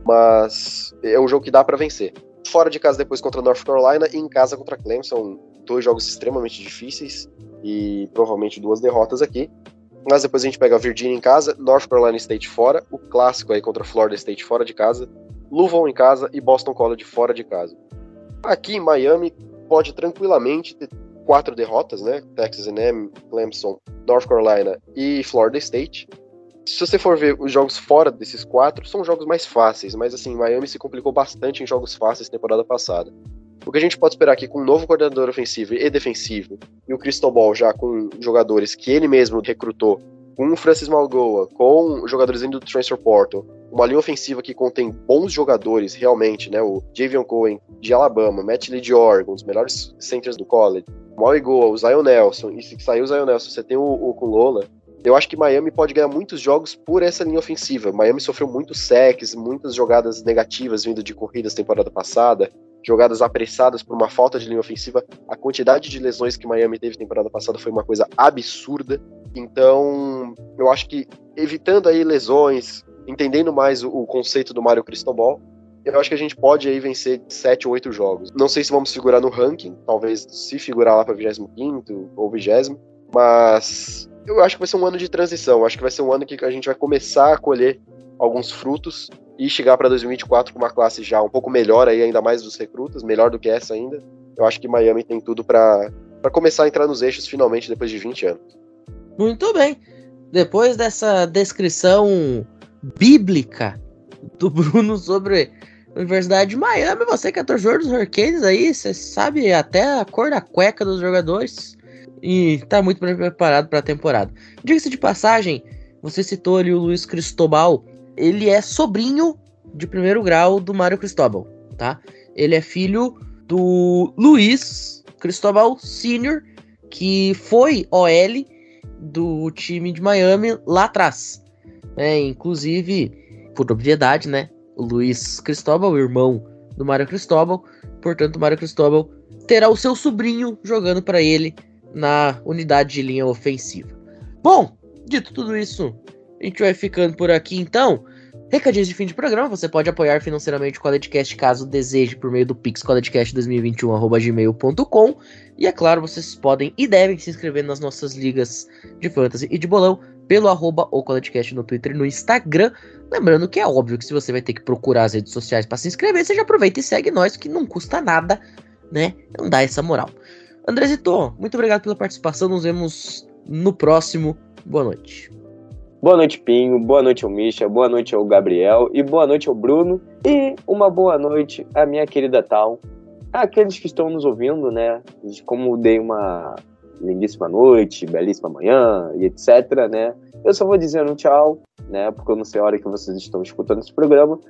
mas é um jogo que dá para vencer. Fora de casa depois contra North Carolina e em casa contra Clemson, dois jogos extremamente difíceis e provavelmente duas derrotas aqui. Mas depois a gente pega a Virginia em casa, North Carolina State fora, o clássico aí contra Florida State fora de casa, Louisville em casa e Boston College fora de casa. Aqui em Miami pode tranquilamente ter quatro derrotas, né? Texas A&M, Clemson, North Carolina e Florida State. Se você for ver os jogos fora desses quatro, são jogos mais fáceis, mas assim, Miami se complicou bastante em jogos fáceis temporada passada. O que a gente pode esperar aqui com um novo coordenador ofensivo e defensivo, e o Cristobal já com jogadores que ele mesmo recrutou, com o Francis Malgoa, com jogadores indo do Transfer Portal, uma linha ofensiva que contém bons jogadores realmente, né? O Javion Cohen de Alabama, Matt Lee de Oregon, os melhores centers do college, o Mauigoa, o Zion Nelson, e se sair o Zion Nelson, você tem o, o Kulola, eu acho que Miami pode ganhar muitos jogos por essa linha ofensiva. Miami sofreu muitos sacks, muitas jogadas negativas vindo de corridas temporada passada jogadas apressadas por uma falta de linha ofensiva. A quantidade de lesões que Miami teve temporada passada foi uma coisa absurda. Então, eu acho que evitando aí lesões, entendendo mais o, conceito do Mário Cristobal, eu acho que a gente pode aí vencer sete ou oito jogos. Não sei se vamos figurar no ranking, talvez se figurar lá para 25 ou 20, mas eu acho que vai ser um ano de transição. Eu acho que vai ser um ano que a gente vai começar a colher alguns frutos e chegar para 2024 com uma classe já um pouco melhor aí, ainda mais dos recrutas, melhor do que essa ainda. Eu acho que Miami tem tudo para começar a entrar nos eixos finalmente depois de 20 anos. Muito bem. Depois dessa descrição bíblica do Bruno sobre a Universidade de Miami, você que é torcedor dos Hurricanes aí, você sabe até a cor da cueca dos jogadores e tá muito bem preparado para a temporada. Diga-se de passagem, você citou ali o Luiz Cristobal, ele é sobrinho de primeiro grau do Mário Cristóbal, tá? Ele é filho do Luiz Cristóbal Sr., que foi OL do time de Miami lá atrás. É, inclusive, por propriedade, né? O Luiz Cristóbal, o irmão do Mário Cristóbal. Portanto, o Mário Cristóbal terá o seu sobrinho jogando para ele na unidade de linha ofensiva. Bom, dito tudo isso, a gente vai ficando por aqui então. Recadinhos de fim de programa, você pode apoiar financeiramente o Coledcast caso deseje por meio do Pix coledcast2021.gmail.com e é claro, vocês podem e devem se inscrever nas nossas ligas de fantasy e de bolão pelo arroba o Coledcast no Twitter e no Instagram. Lembrando que é óbvio que se você vai ter que procurar as redes sociais para se inscrever, você já aproveita e segue nós, que não custa nada, né? Não dá essa moral. Andrezito, muito obrigado pela participação, nos vemos no próximo. Boa noite. Boa noite, Pinho. Boa noite ao Misha. Boa noite ao Gabriel. E boa noite ao Bruno. E uma boa noite à minha querida Tal. Aqueles que estão nos ouvindo, né? Como dei uma lindíssima noite, belíssima manhã e etc, né? Eu só vou dizendo tchau, né? Porque eu não sei a hora que vocês estão escutando esse programa.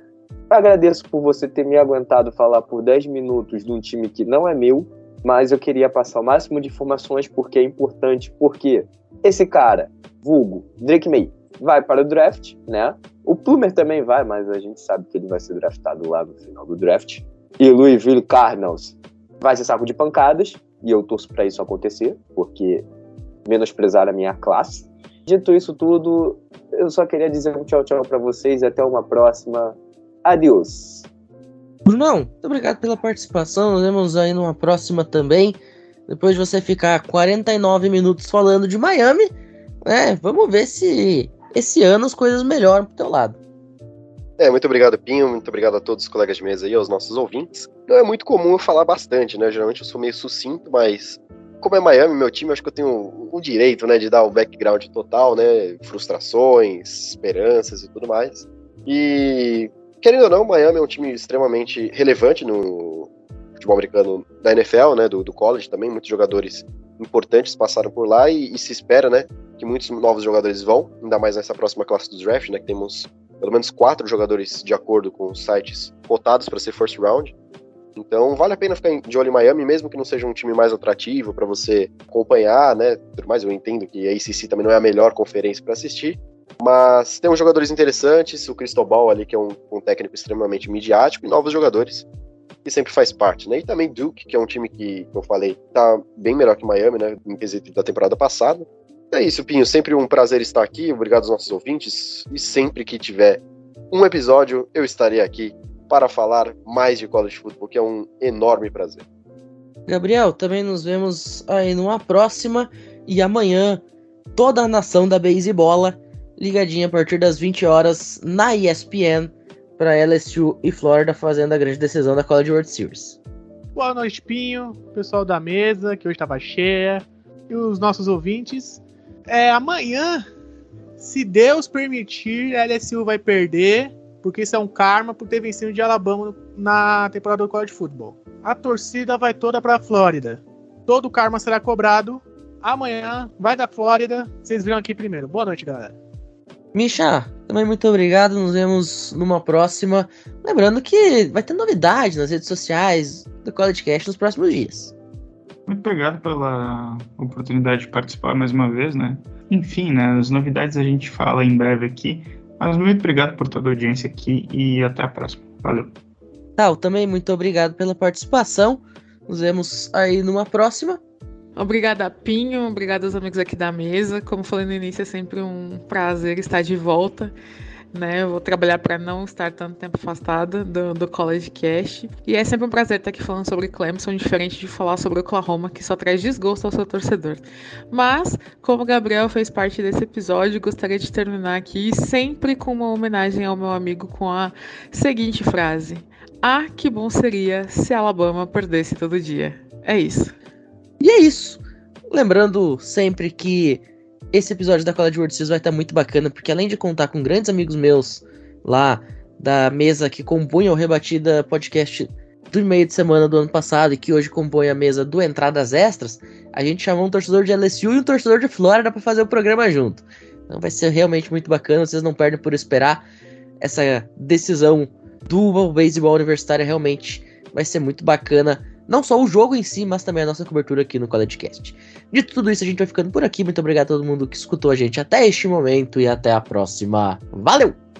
Agradeço por você ter me aguentado falar por 10 minutos de um time que não é meu, mas eu queria passar o máximo de informações porque é importante, porque esse cara, vulgo, Drake May, vai para o draft, né? O Plumer também vai, mas a gente sabe que ele vai ser draftado lá no final do draft. E Louisville Cardinals vai ser saco de pancadas, e eu torço para isso acontecer, porque menosprezar a minha classe. Dito isso tudo, eu só queria dizer um tchau tchau para vocês e até uma próxima. Adiós. Brunão, muito obrigado pela participação. Nos vemos aí numa próxima também. Depois de você ficar 49 minutos falando de Miami, né? Vamos ver se esse ano as coisas melhoram pro teu lado. É, muito obrigado, Pinho. Muito obrigado a todos os colegas de mesa e aos nossos ouvintes. Não é muito comum eu falar bastante, né? Geralmente eu sou meio sucinto, mas como é Miami, meu time, acho que eu tenho o direito, né, de dar o background total, né? Frustrações, esperanças e tudo mais. E, querendo ou não, Miami é um time extremamente relevante no futebol americano da NFL, né? Do, do college também. Muitos jogadores importantes passaram por lá e, e se espera, né? Que muitos novos jogadores vão, ainda mais nessa próxima classe do draft, né? Que temos pelo menos quatro jogadores de acordo com os sites cotados para ser first round. Então vale a pena ficar de olho em Miami, mesmo que não seja um time mais atrativo para você acompanhar, né? Por mais eu entendo que a ACC também não é a melhor conferência para assistir, mas tem uns jogadores interessantes, o Cristobal ali que é um, um, técnico extremamente midiático e novos jogadores que sempre faz parte, né? E também Duke, que é um time que, eu falei, tá bem melhor que Miami, né? Em quesito da temporada passada. É isso, Pinho. Sempre um prazer estar aqui. Obrigado aos nossos ouvintes. E sempre que tiver um episódio, eu estarei aqui para falar mais de college football, que é um enorme prazer. Gabriel, também nos vemos aí numa próxima. E amanhã, toda a nação da Bola ligadinha a partir das 20 horas na ESPN para LSU e Florida fazendo a grande decisão da College World Series. Boa noite, Pinho, pessoal da mesa, que hoje estava cheia, e os nossos ouvintes. É, amanhã, se Deus permitir, a LSU vai perder, porque isso é um karma por ter vencido de Alabama na temporada do college football. A torcida vai toda para a Flórida. Todo o karma será cobrado. Amanhã vai da Flórida. Vocês viram aqui primeiro. Boa noite, galera. Misha, também muito obrigado. Nos vemos numa próxima. Lembrando que vai ter novidade nas redes sociais do College Cast nos próximos dias. Muito obrigado pela oportunidade de participar mais uma vez, né? Enfim, né, as novidades a gente fala em breve aqui. Mas muito obrigado por toda a audiência aqui e até a próxima. Valeu. Tal, também muito obrigado pela participação. Nos vemos aí numa próxima. Obrigada, Pinho. Obrigada aos amigos aqui da mesa. Como falei no início, é sempre um prazer estar de volta né? Eu vou trabalhar para não estar tanto tempo afastada do, do College Cast. E é sempre um prazer estar aqui falando sobre Clemson, diferente de falar sobre Oklahoma, que só traz desgosto ao seu torcedor. Mas, como o Gabriel fez parte desse episódio, gostaria de terminar aqui sempre com uma homenagem ao meu amigo com a seguinte frase: Ah, que bom seria se Alabama perdesse todo dia. É isso. E é isso. Lembrando sempre que esse episódio da College World Series vai estar muito bacana, porque além de contar com grandes amigos meus lá da mesa que compunha o Rebatida Podcast do meio de semana do ano passado e que hoje compõe a mesa do Entradas Extras, a gente chamou um torcedor de LSU e um torcedor de Flórida para fazer o programa junto. Então vai ser realmente muito bacana, vocês não perdem por esperar. Essa decisão do beisebol universitário realmente vai ser muito bacana não só o jogo em si, mas também a nossa cobertura aqui no CollegeCast. De tudo isso, a gente vai ficando por aqui. Muito obrigado a todo mundo que escutou a gente até este momento e até a próxima. Valeu!